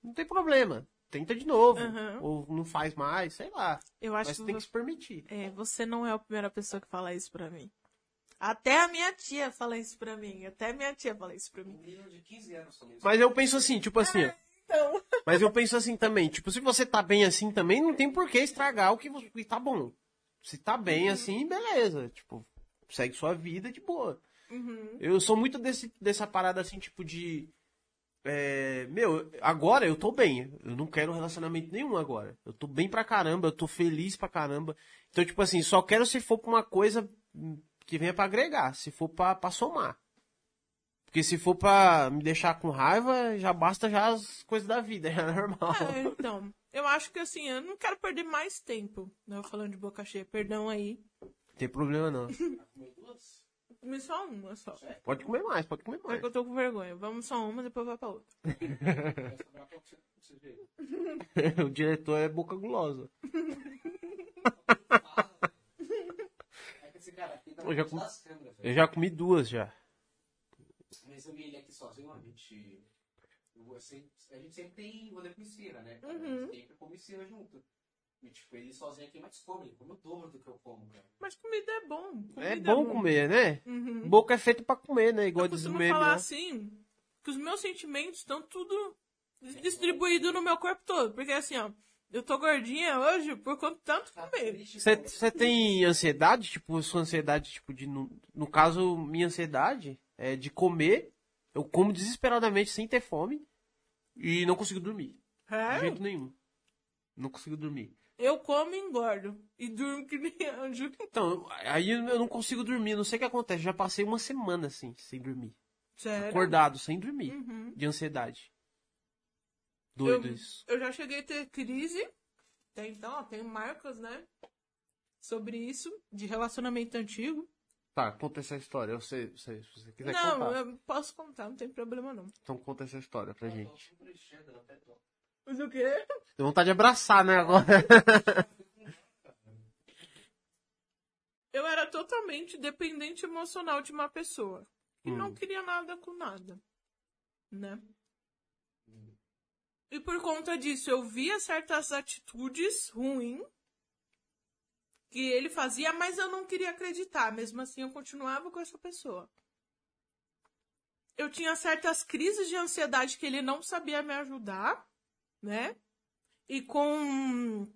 não tem problema. Tenta de novo. Uhum. Ou não faz mais, sei lá. Eu acho Mas que, tem que se permitir. é, você não é a primeira pessoa que fala isso pra mim. Até a minha tia fala isso pra mim. Até a minha tia fala isso pra Um mim. menino de 15 anos falou isso. Mas eu penso assim, tipo assim, ó. Então. Mas eu penso assim também, tipo, se você tá bem assim também, não tem por que estragar o que você que tá bom. Se tá bem assim, beleza. Tipo, segue sua vida de boa. Uhum. Eu sou muito desse, dessa parada assim, tipo, de. é, meu, agora eu tô bem. Eu não quero relacionamento nenhum agora. Eu tô bem pra caramba, eu tô feliz pra caramba. Então, tipo assim, só quero se for pra uma coisa que venha pra agregar, se for pra, pra somar. Porque se for pra me deixar com raiva, já basta já as coisas da vida, já é normal. É, então. Eu acho que assim, eu não quero perder mais tempo. Né? Falando de boca cheia. Perdão aí. Não tem problema não. Comi só uma só. Pode comer mais, pode comer É mais. que eu tô com vergonha. Vamos só uma, depois vai pra outra. O diretor é boca gulosa. É que esse cara aqui tá Eu já na com- das câmeras, velho. Eu já comi duas já. Mas eu vi ele aqui sozinho, a gente. eu sempre- a gente sempre tem rolê com ensina, né? Uhum. A gente sempre come ensina junto. E tipo, ele sozinho aqui, mas come, ele come o dobro do que eu como, cara. Mas comida é bom. Comida É bom comer, né? Uhum. Boca é feito pra comer, né? Igual Eu diz o meme falar lá. assim, que os meus sentimentos estão tudo distribuído no meu corpo todo. Porque assim, ó, eu tô gordinha hoje por conta de tanto Tá comer. Você tem ansiedade? Tipo, sua ansiedade, tipo, de. No, no caso, minha ansiedade é de comer. Eu como desesperadamente sem ter fome. E não consigo dormir. De É? jeito nenhum. Não consigo dormir. Eu como e engordo. E durmo que nem anjo. Então, aí eu não consigo dormir. Não sei o que acontece. Já passei uma semana assim, sem dormir. Sério? Acordado, sem dormir. Uhum. De ansiedade. Doido Eu- isso. Eu já cheguei a ter crise. Até então, ó, tenho marcas, né? Sobre isso, de relacionamento antigo. Tá, conta essa história. Eu sei, sei se você quiser não, contar. eu posso contar, não tem problema não. Então conta essa história pra Eu gente. enchendo, eu tô. Mas o quê? Tenho vontade de abraçar, né, agora. Eu era totalmente dependente emocional de uma pessoa. E Hum. não queria nada com nada. Né? E por conta disso, eu via certas atitudes ruins que ele fazia, mas eu não queria acreditar. Mesmo assim, eu continuava com essa pessoa. Eu tinha certas crises de ansiedade que ele não sabia me ajudar, né? E com,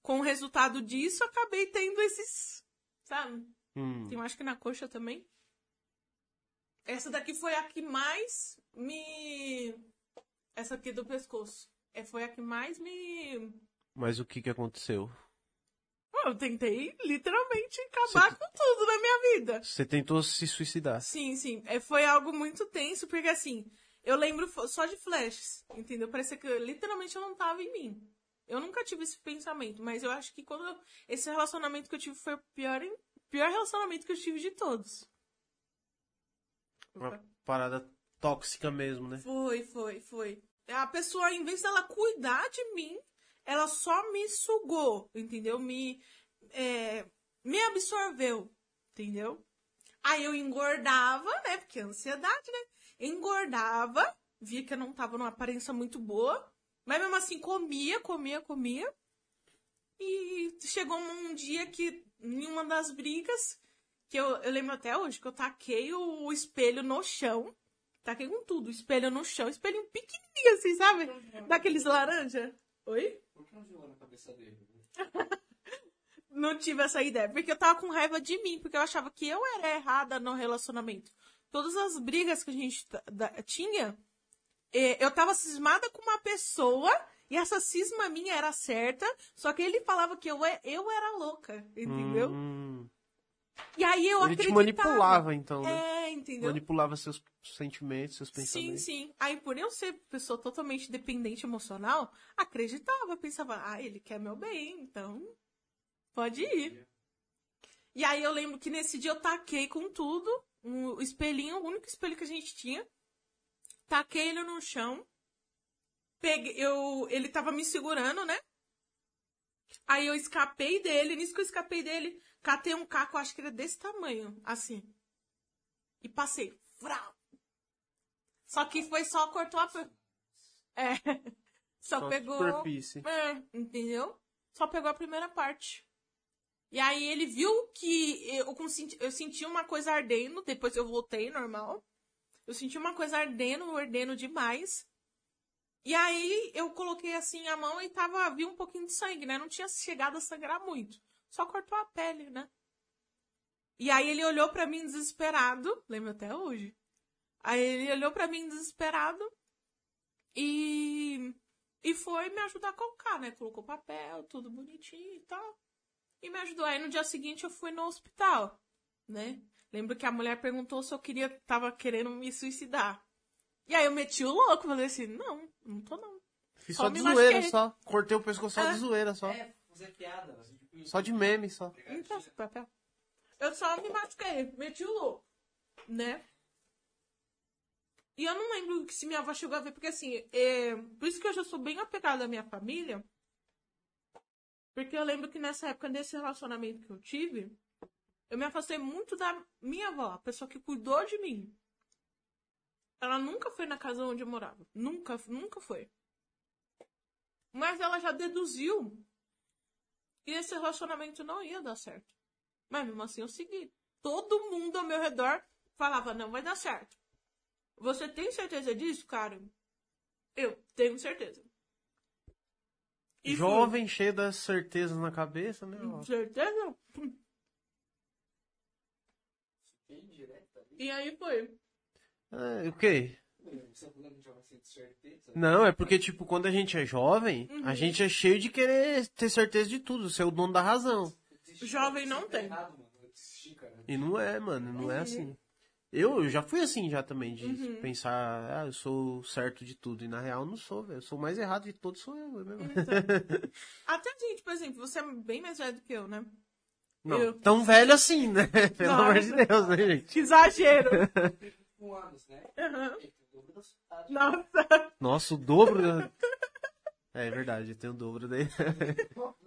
com o resultado disso, acabei tendo esses. Sabe? Hum. Tem, eu acho que na coxa também. Essa daqui foi a que mais me. Essa aqui do pescoço. É, foi a que mais me. Mas o que que aconteceu? Eu tentei literalmente acabar com tudo na minha vida. Você tentou se suicidar. Sim, sim. É, foi algo muito tenso, porque assim, eu lembro só de flashes, entendeu? Parecia que eu, literalmente eu não tava em mim. Eu nunca tive esse pensamento, mas eu acho que quando eu- esse relacionamento que eu tive foi o pior, pior relacionamento que eu tive de todos. Uma parada tóxica mesmo, né? Foi, foi, foi. A pessoa, em vez dela cuidar de mim, ela só me sugou, entendeu? Me, é, me absorveu, entendeu? Aí eu engordava, né? Porque é ansiedade, né? Engordava, via que eu não tava numa aparência muito boa, mas mesmo assim comia, comia, comia. E chegou um dia que, em uma das brigas, que eu, eu lembro até hoje, que eu taquei o, o espelho no chão. Taquei com tudo, espelho no chão, espelho pequenininho assim, sabe? Daqueles laranja. Oi? Por que não jogou na cabeça dele? Não tive essa ideia, porque eu tava com raiva de mim, porque eu achava que eu era errada no relacionamento. Todas as brigas que a gente tinha, eh, eu tava cismada com uma pessoa e essa cisma minha era certa, só que ele falava que eu, e- eu era louca, entendeu? Hum. E aí eu Ele te acreditava. manipulava, então, né? É, entendeu? Manipulava seus sentimentos, seus Sim, pensamentos. sim. Aí, por eu ser pessoa totalmente dependente emocional, acreditava, pensava, ah, ele quer meu bem, então pode ir. E aí eu lembro que nesse dia eu taquei com tudo, um, o espelhinho, o único espelho que a gente tinha, taquei ele no chão, peguei, eu, ele tava me segurando, né? Aí eu escapei dele, nisso que eu escapei dele, catei um caco, acho que era desse tamanho, assim. E passei. Vrau. Só que foi só cortou a. É. Só, Só pegou. superfície. É, entendeu? Só pegou a primeira parte. E aí ele viu que eu, consenti- eu senti uma coisa ardendo, depois eu voltei normal. Eu senti uma coisa ardendo, ardendo demais. E aí eu coloquei assim a mão e tava, vi um pouquinho de sangue, né? Não tinha chegado a sangrar muito. Só cortou a pele, né? E aí ele olhou pra mim desesperado, lembro até hoje. Aí ele olhou pra mim desesperado e e foi me ajudar a colocar, né? Colocou papel, tudo bonitinho e tal. E me ajudou. Aí no dia seguinte eu fui no hospital, né? Lembro que a mulher perguntou se eu queria, tava querendo me suicidar. E aí eu meti o louco, falei assim, não, não tô não. Fiz Só só de zoeira, machuquei. só. Cortei o pescoço só É. de zoeira, só. É, fazer piada. Só de meme, só. Trouxe papel. Eu só me machuquei, meti o louco, né? E eu não lembro se minha avó chegou a ver, porque assim, é, por isso que eu já sou bem apegada à minha família. Porque eu lembro que nessa época desse relacionamento que eu tive, eu me afastei muito da minha avó, a pessoa que cuidou de mim. Ela nunca foi na casa onde eu morava. Nunca, nunca foi. Mas ela já deduziu que esse relacionamento não ia dar certo. Mas mesmo assim eu segui. Todo mundo ao meu redor falava, não vai dar certo. Você tem certeza disso, cara? Eu tenho certeza. E fui. Jovem, cheio das certezas na cabeça, né? ó. Certeza? ali. E aí foi. É, o Não, é porque, tipo, quando a gente é jovem, Uhum. a gente é cheio de querer ter certeza de tudo, ser o dono da razão. Desisti, Jovem não tem. tá cara. E não é, mano, não é Uhum. assim. Eu, eu já fui assim já também, de Uhum. pensar, ah, eu sou certo de tudo. E na real não sou, velho. Eu sou o mais errado de todos, sou eu mesmo. Então. Até gente, por exemplo, você é bem mais velho do que eu, né? Não, Eu- tão velho assim, né? Pelo Nossa. amor de Deus, né, gente? Que exagero! Com anos, né? Uhum. Eita, o dobro da sua idade. Nossa! Nossa, o dobro. da- É verdade, eu tenho o dobro daí.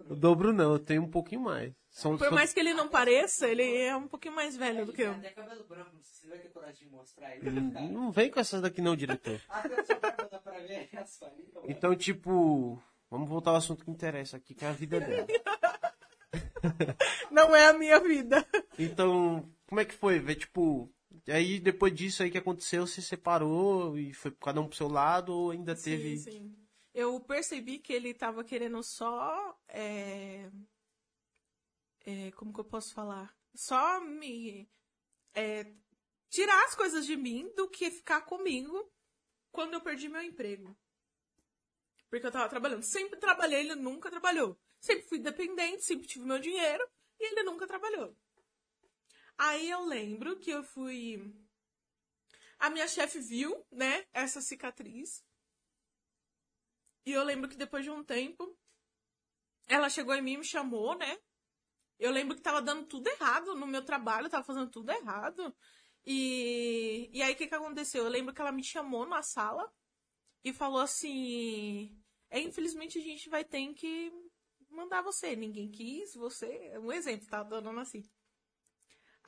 O dobro não, eu tenho um pouquinho mais. São, Por são- mais que ele não pareça, ele é um pouquinho mais velho do que eu. Ele tem até cabelo branco, não sei se você vai ter coragem de mostrar ele. Hum, cara. Não vem com essas daqui não, diretor. Até só pra dar pra ver essa aí. então, Então, tipo, vamos voltar ao assunto que interessa aqui, que é a vida dela. Não é a minha vida. Então, como é que foi, velho? Tipo, aí depois disso aí que aconteceu, você separou e foi cada um pro seu lado ou ainda teve. Sim, sim. Eu percebi que ele tava querendo só. é, é, como que eu posso falar? Só me. é, tirar as coisas de mim do que ficar comigo quando eu perdi meu emprego. Porque eu tava trabalhando. Sempre trabalhei, ele nunca trabalhou. Sempre fui dependente, sempre tive meu dinheiro e ele nunca trabalhou. Aí eu lembro que eu fui. A minha chefe viu, né, essa cicatriz. E eu lembro que depois de um tempo, ela chegou em mim e me chamou, né? Eu lembro que tava dando tudo errado no meu trabalho, tava fazendo tudo errado. E, e aí o que, que aconteceu? Eu lembro que ela me chamou na sala e falou assim: é, infelizmente a gente vai ter que mandar você. Ninguém quis, você. Um exemplo, tá dando assim.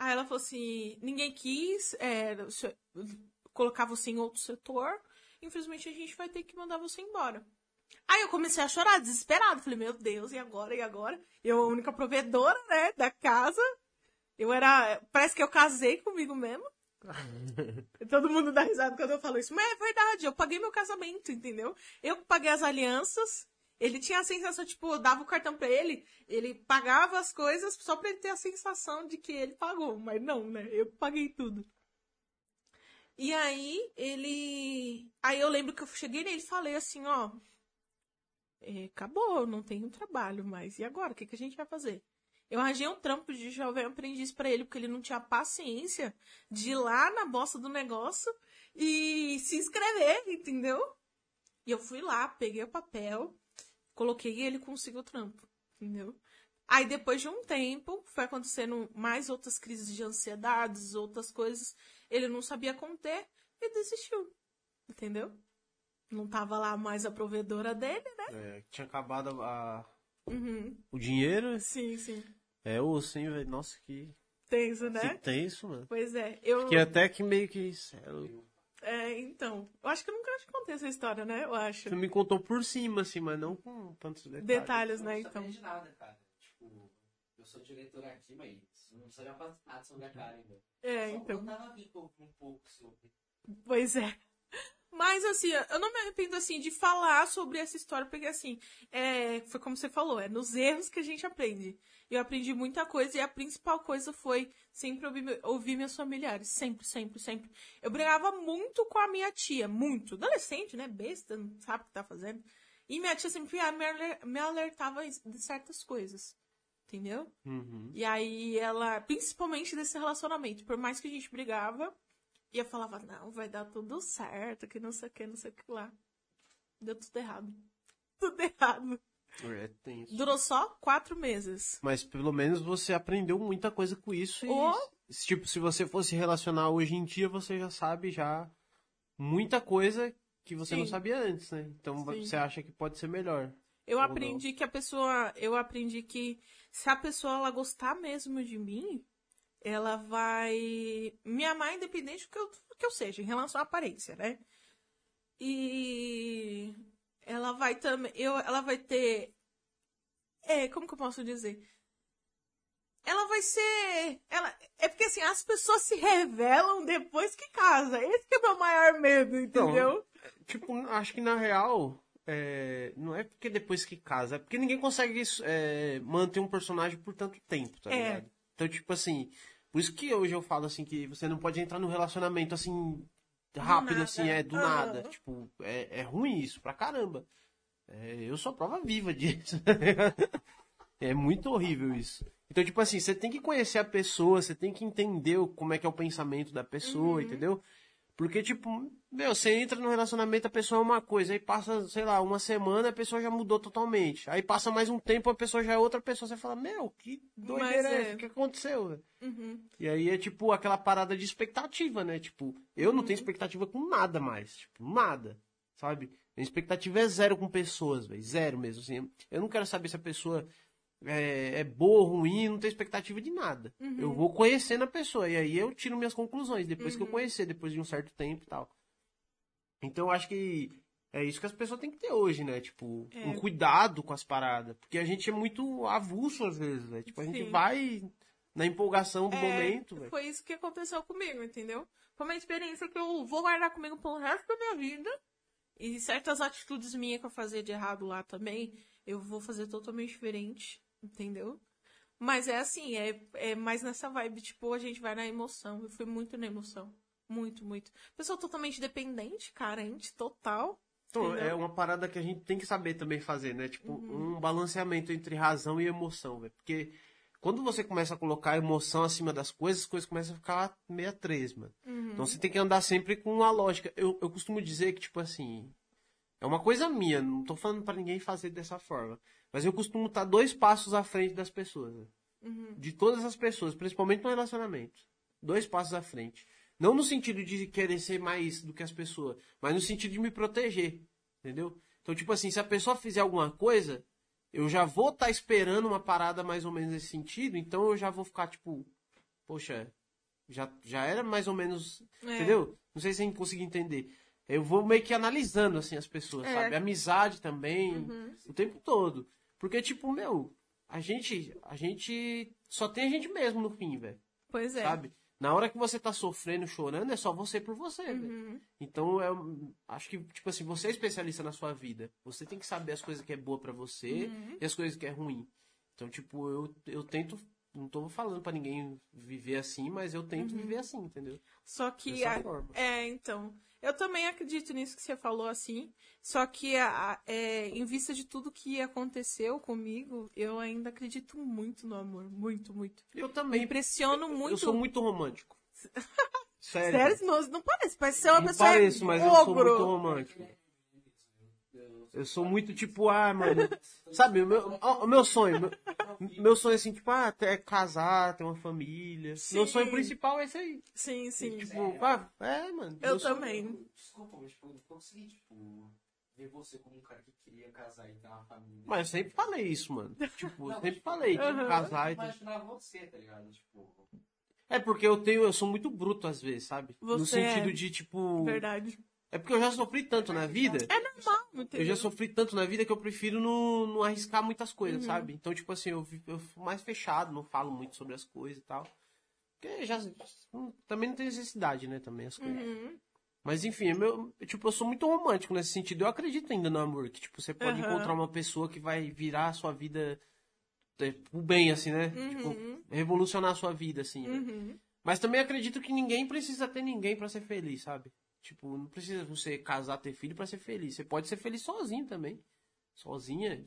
Aí ela falou assim: ninguém quis é, colocar você em outro setor. Infelizmente a gente vai ter que mandar você embora. Aí eu comecei a chorar, desesperado. Falei, meu Deus, e agora? E agora? Eu, a única provedora, né, da casa. Eu era. Parece que eu casei comigo mesmo. Todo mundo dá risada quando eu falo isso. Mas é verdade, eu paguei meu casamento, entendeu? Eu paguei as alianças. Ele tinha a sensação, tipo, eu dava o cartão pra ele, ele pagava as coisas só pra ele ter a sensação de que ele pagou. Mas não, né? Eu paguei tudo. E aí, ele. Aí eu lembro que eu cheguei nele e falei assim: ó. é, acabou, não tenho trabalho mais. E agora? O que, que a gente vai fazer? Eu arranjei um trampo de jovem aprendiz pra ele, porque ele não tinha paciência de ir lá na bosta do negócio e se inscrever, entendeu? E eu fui lá, peguei o papel, coloquei e ele conseguiu o trampo, entendeu? Aí depois de um tempo, foi acontecendo mais outras crises de ansiedades, outras coisas, ele não sabia conter e desistiu, entendeu? Não tava lá mais a provedora dele, né? É, tinha acabado a- Uhum. o dinheiro. Sim, sim. É osso, hein, velho? Nossa, que, Tenso, né? que tenso, mano. Pois é. Eu... Que até que meio que. É, então. Eu acho que eu nunca te contei essa história, né? Eu acho. Você me contou por cima, assim, mas não com tantos detalhes. Detalhes, né? Não Então. sabia de nada, cara. Tipo, eu sou diretor aqui, mas não sabia quase nada sobre a Karen, velho. É, Só então. quando tava vindo um pouco sobre. Pois é. Mas assim, eu não me arrependo assim de falar sobre essa história, porque assim, é, foi como você falou, é nos erros que a gente aprende. Eu aprendi muita coisa e a principal coisa foi sempre ouvir, ouvir meus familiares. Sempre, sempre, sempre. Eu brigava muito com a minha tia, muito. Adolescente, né? Besta, não sabe o que tá fazendo. E minha tia sempre me aler- me alertava de certas coisas. Entendeu? Uhum. E aí ela, principalmente desse relacionamento, por mais que a gente brigava, e eu falava, não, vai dar tudo certo, que não sei o que, não sei o que lá. Deu tudo errado. Tudo errado. É tenso. Durou só quatro meses. Mas pelo menos você aprendeu muita coisa com isso. E, Oh. tipo, se você fosse relacionar hoje em dia, você já sabe já muita coisa que você não Sim. sabia antes, né? Então Sim. você acha que pode ser melhor. Eu Ou aprendi que a pessoa, eu aprendi que se a pessoa ela gostar mesmo de mim, ela vai me amar independente do que eu, do que eu seja, em relação à aparência, né? E ela vai também, eu, ela vai ter, é, como que eu posso dizer? Ela vai ser, ela, é porque assim, as pessoas se revelam depois que casa. Esse que é o meu maior medo, Então, entendeu? Tipo, acho que na real, é, não é porque depois que casa, é porque ninguém consegue é, manter um personagem por tanto tempo, tá É. ligado? Então, tipo assim, por isso que hoje eu falo assim que você não pode entrar num relacionamento assim rápido, nada. assim, é do nada. Tipo, é, é ruim isso pra caramba. É, eu sou a prova viva disso. é muito horrível isso. Então, tipo assim, você tem que conhecer a pessoa, você tem que entender como é que é o pensamento da pessoa, Uhum. entendeu? Porque, tipo, meu, você entra no relacionamento, a pessoa é uma coisa, aí passa, sei lá, uma semana, a pessoa já mudou totalmente. Aí passa mais um tempo, a pessoa já é outra pessoa, você fala, meu, que doideira é é. essa? O que aconteceu? Uhum. E aí é tipo aquela parada de expectativa, né? Tipo, eu não tenho Uhum. expectativa com nada mais. Tipo, nada. Sabe? Minha expectativa é zero com pessoas, velho. Zero mesmo, assim. Eu não quero saber se a pessoa é, é boa ruim, não tenho expectativa de nada. Uhum. Eu vou conhecendo a pessoa. E aí eu tiro minhas conclusões, depois que eu conhecer, depois de um certo tempo e tal. Então eu acho que é isso que as pessoas têm que ter hoje, né? Tipo, É. um cuidado com as paradas. Porque a gente é muito avulso às vezes, né? Tipo, a gente Sim. vai na empolgação do É, momento, velho. Foi isso que aconteceu comigo, entendeu? Foi uma experiência que eu vou guardar comigo pelo resto da minha vida. E certas atitudes minhas que eu fazia de errado lá também, eu vou fazer totalmente diferente, entendeu? Mas é assim, é, é mais nessa vibe, tipo, a gente vai na emoção. Eu fui muito na emoção. Muito, muito. Pessoa totalmente dependente, carente, total. Então, é uma parada que a gente tem que saber também fazer, né? Tipo, Uhum. um balanceamento entre razão e emoção, velho. Porque quando você começa a colocar emoção acima das coisas, as coisas começam a ficar meia três, mano. Uhum. Então você tem que andar sempre com uma lógica. Eu, eu costumo dizer que, tipo assim, é uma coisa minha, não tô falando pra ninguém fazer dessa forma. Mas eu costumo estar dois passos à frente das pessoas, né? Uhum. De todas as pessoas, principalmente no relacionamento. Dois passos à frente. Não no sentido de querer ser mais do que as pessoas, mas no sentido de me proteger. Entendeu? Então, tipo assim, se a pessoa fizer alguma coisa, eu já vou estar esperando uma parada mais ou menos nesse sentido, então eu já vou ficar, tipo, poxa, já, já era mais ou menos. É. Entendeu? Não sei se a gente conseguir entender. Eu vou meio que analisando, assim, as pessoas, É. sabe? Amizade também, Uhum. o tempo todo. Porque, tipo, meu, a gente, a gente só tem a gente mesmo no fim, velho. Pois é. Sabe? Na hora que você tá sofrendo, chorando, é só você por você, velho. Uhum. Então, eu acho que, tipo assim, você é especialista na sua vida. Você tem que saber as coisas que é boa pra você Uhum. e as coisas que é ruim. Então, tipo, eu, eu tento. Não tô falando pra ninguém viver assim, mas eu tento viver assim, entendeu? Só que. Dessa a- forma. É, então. Eu também acredito nisso que você falou assim. Só que, a- a- é, em vista de tudo que aconteceu comigo, eu ainda acredito muito no amor. Muito, muito. Eu Me também. impressiono muito. Eu sou muito romântico. Sério. Sério? Não, não parece. Parece ser uma Não pessoa. pareço, mas eu sou ogro. muito romântico. Eu sou muito tipo, ah, mano. Sabe, o meu, o meu sonho. Meu, meu sonho é assim, tipo, ah, é casar, ter uma família. Meu Sim. sonho principal é esse aí. Sim, sim. Tipo, ah, é, mano. Eu meu sonho- também. Desculpa, mas tipo, eu não consegui, tipo, ver você como um cara que queria casar e ter uma família. Mas eu sempre falei isso, mano. Tipo, eu sempre falei, tipo, Aham. casar e Eu tudo. imaginava você, tá ligado? Tipo, É porque eu tenho, eu sou muito bruto às vezes, sabe? no Você é. sentido de, tipo. Verdade. É porque eu já sofri tanto na vida. É normal, entendeu? Eu já sofri tanto na vida que eu prefiro não, não arriscar muitas coisas, sabe? Então, tipo assim, eu, eu fico mais fechado, não falo muito sobre as coisas e tal. Porque já. não- Também não tem necessidade, né? Também as coisas. Uhum. Mas enfim, é meu, tipo, eu sou muito romântico nesse sentido. Eu acredito ainda no amor, que tipo, você pode Aham. encontrar uma pessoa que vai virar a sua vida é, pro bem, assim, né? Tipo, revolucionar a sua vida, assim. né? Uhum. Mas também acredito que ninguém precisa ter ninguém pra ser feliz, sabe? Tipo, não precisa você casar, ter filho pra ser feliz. Você pode ser feliz sozinho também. Sozinha,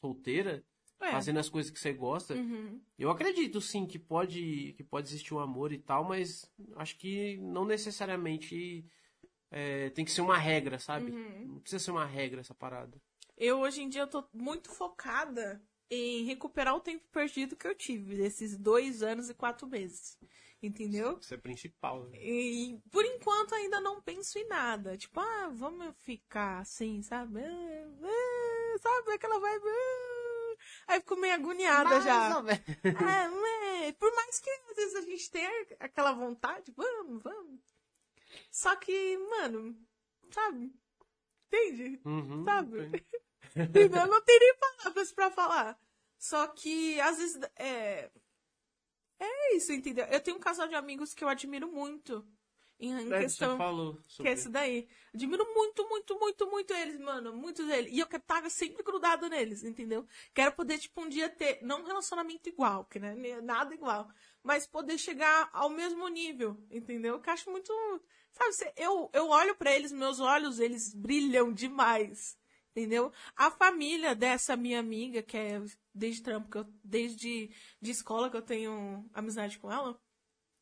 solteira, É. fazendo as coisas que você gosta. Uhum. Eu acredito sim que pode que pode existir um amor e tal, mas acho que não necessariamente é, tem que ser uma regra, sabe? Uhum. Não precisa ser uma regra essa parada. Eu, hoje em dia, eu tô muito focada em recuperar o tempo perdido que eu tive desses dois anos e quatro meses. Entendeu? Isso é principal. Né? E por enquanto ainda não penso em nada. Tipo, ah, vamos ficar assim, sabe? Ah, ah, sabe aquela vibe? ah. Aí fico meio agoniada já. É, né? Por mais que às vezes a gente tenha aquela vontade, vamos, vamos. Só que, mano, sabe? Entende? Uhum, Sabe? entendi. Entendeu? Não tem nem palavras pra falar. Só que, às vezes, é. É isso, entendeu? Eu tenho um casal de amigos que eu admiro muito. Em, em É, questão. Falou Que sobre... é esse daí. Admiro muito, muito, muito, muito eles, mano. Muitos deles. E eu quero estar sempre grudado neles, entendeu? Quero poder, tipo, um dia ter, não um relacionamento igual, que né? Nada igual. Mas poder chegar ao mesmo nível, entendeu? Que eu acho muito. Sabe, eu, eu olho pra eles, meus olhos, eles brilham demais. Entendeu? A família dessa minha amiga, que é desde trampo, que eu, desde de escola que eu tenho amizade com ela.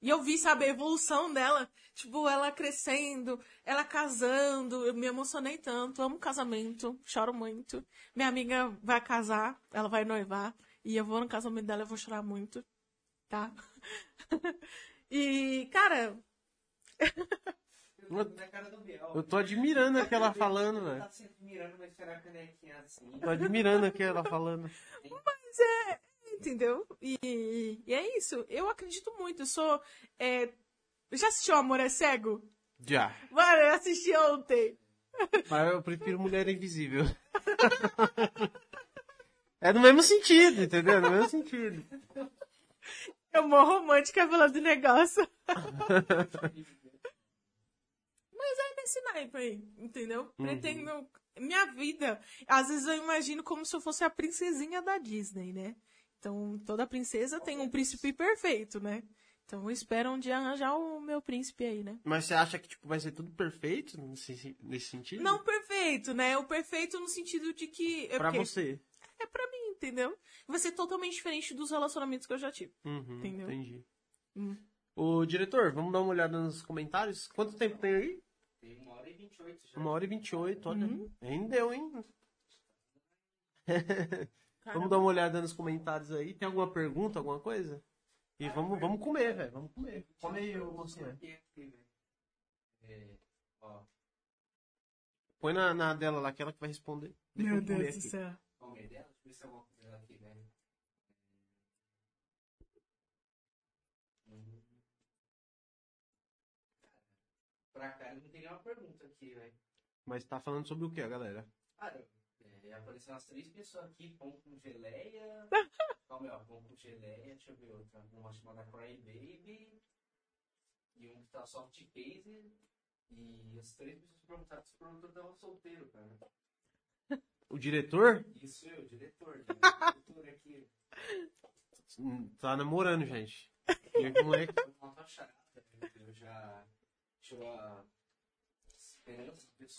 E eu vi, sabe, a evolução dela. Tipo, ela crescendo, ela casando. Eu me emocionei tanto. Amo casamento. Choro muito. Minha amiga vai casar, ela vai noivar. E eu vou no casamento dela, eu vou chorar muito. Tá? e, cara, Eu tô admirando aqui ela falando, velho. Tá sempre mirando, mas será canequinha assim. Tô admirando aqui ela falando. Mas é. Entendeu? E, e é isso. Eu acredito muito. Eu sou. é, Já assistiu Amor é Cego? Já. Mano, eu assisti ontem. Mas eu prefiro mulher invisível. É no mesmo sentido, entendeu? No mesmo sentido. Eu morro romântica falando do negócio. Mas é nesse naipe aí, entendeu? Pretendo. Minha vida. Às vezes eu imagino como se eu fosse a princesinha da Disney, né? Então, toda princesa tem um príncipe perfeito, né? Então, eu espero um dia arranjar o meu príncipe aí, né? Mas você acha que tipo, vai ser tudo perfeito nesse, nesse sentido? Não perfeito, né? O perfeito no sentido de que. é Pra porque- você. É pra mim, entendeu? Vai ser totalmente diferente dos relacionamentos que eu já tive. Uhum, Entendeu? Entendi. Hum. Ô, diretor, vamos dar uma olhada nos comentários? Quanto tempo tem aí? Tem uma hora e vinte e oito já. Uma hora e vinte e oito, olha. Uhum. Rendeu, hein? Vamos dar uma olhada nos comentários aí. Tem alguma pergunta, alguma coisa? E vamos, vamos comer, velho. Vamos comer. Come aí, ô, mocinha. É, ó, Põe na, na dela lá, que ela que vai responder. Deixa eu comer aqui. céu. é dela? Deixa eu ver se é alguma coisa aqui, velho. Hum. Pra cá não tem nenhuma pergunta aqui, velho. Mas tá falando sobre o que, galera? Cara, é, apareceram as três pessoas aqui, pão com geleia. Calma aí, ó, pão com geleia, deixa eu ver outra. Uma chamada Cry Baby. E um que tá soft case. E as três pessoas perguntaram se o produtor tava solteiro, cara. O diretor Isso eu, diretor. né? diretor aqui. tá namorando, gente. E o moleque. Né? Eu já tirou a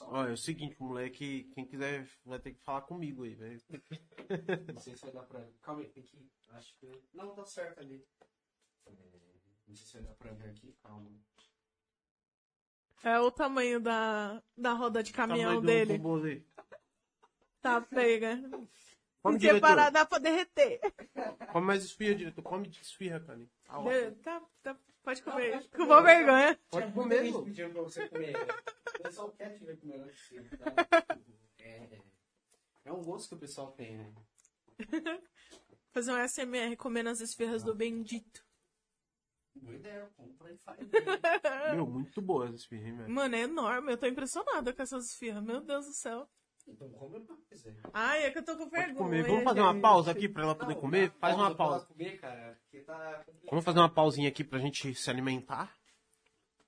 Ó, é o seguinte, moleque, quem quiser vai ter que falar comigo aí, velho. Não sei se vai dar pra. Calma aí, tem que. Acho que. Não, tá certo ali. É, Não sei se vai dar pra ver aqui, calma. É o tamanho da, da roda de caminhão dele. Tá pega. Come, Se separar, dá pra derreter. Come mais esfirra, diretor. Come de esfirra, cara. Ah, ó. Tá, tá, pode comer. Com boa vergonha. Pode comer, pô. pedindo pra você comer. O pessoal quer te ver comer antes de você, tá? É, é um gosto que o pessoal tem, né? Fazer um SMR comendo as esferras do bendito. Boa ideia, compra e faz. Meu, muito boa essa esfirra, hein, velho. Mano, é enorme. Eu tô impressionada com essas esfirras. Meu Deus do céu. Então compra mais, velho. Ai, é que eu tô com vergonha. comer. Vamos fazer uma pausa aqui pra ela poder Não, comer? Faz uma pra ela pausa. comer, cara, tá. Vamos fazer uma pausinha aqui pra gente se alimentar.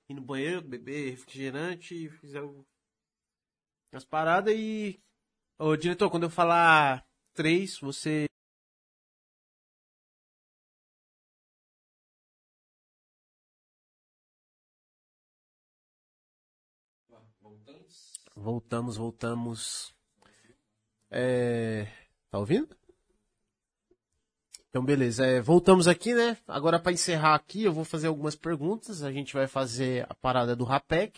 Ir no banheiro, beber refrigerante, fizer o... as paradas e. Ô, diretor, quando eu falar três, você. Voltamos. Voltamos. É. Tá ouvindo? Então, beleza. É, voltamos aqui, né? Agora, pra encerrar aqui, eu vou fazer algumas perguntas. A gente vai fazer a parada do rapé,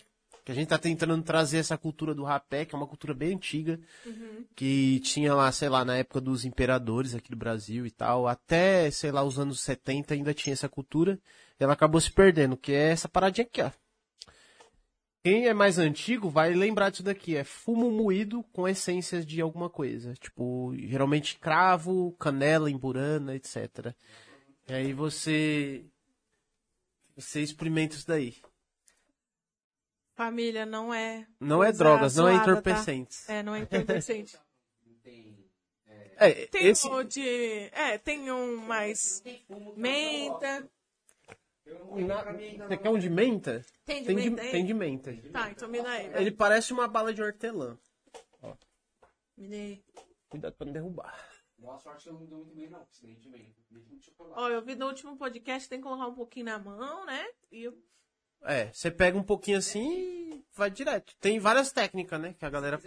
que a gente tá tentando trazer essa cultura do rapé, que é uma cultura bem antiga, que tinha lá, sei lá, na época dos imperadores aqui do Brasil e tal, até, sei lá, os anos 70 ainda tinha essa cultura. Ela acabou se perdendo, que é essa paradinha aqui, ó. Quem é mais antigo vai lembrar disso daqui. É fumo moído com essências de alguma coisa. Tipo, geralmente cravo, canela, emburana, etc. E aí você. Você experimenta isso daí. Família, não é. Não é drogas, não é zoada, tá? entorpecentes. É, não é entorpecente. Tem. É, Tem esse. um de. É, tem um mais. Tem fumo. Menta. Na- Você quer um de menta? Tem de Tem de, menta aí? tem de menta. Tá, então me dá aí. Ele parece uma bala de hortelã. Me dê. Cuidado pra não derrubar. Boa sorte eu não dou muito bem, não. porque Senão a gente vem. Deixa muito chocolate. Ó, eu vi no último podcast, tem que colocar um pouquinho na mão, né? E eu... É, você pega um pouquinho assim e vai direto. Tem várias técnicas, né? Que a galera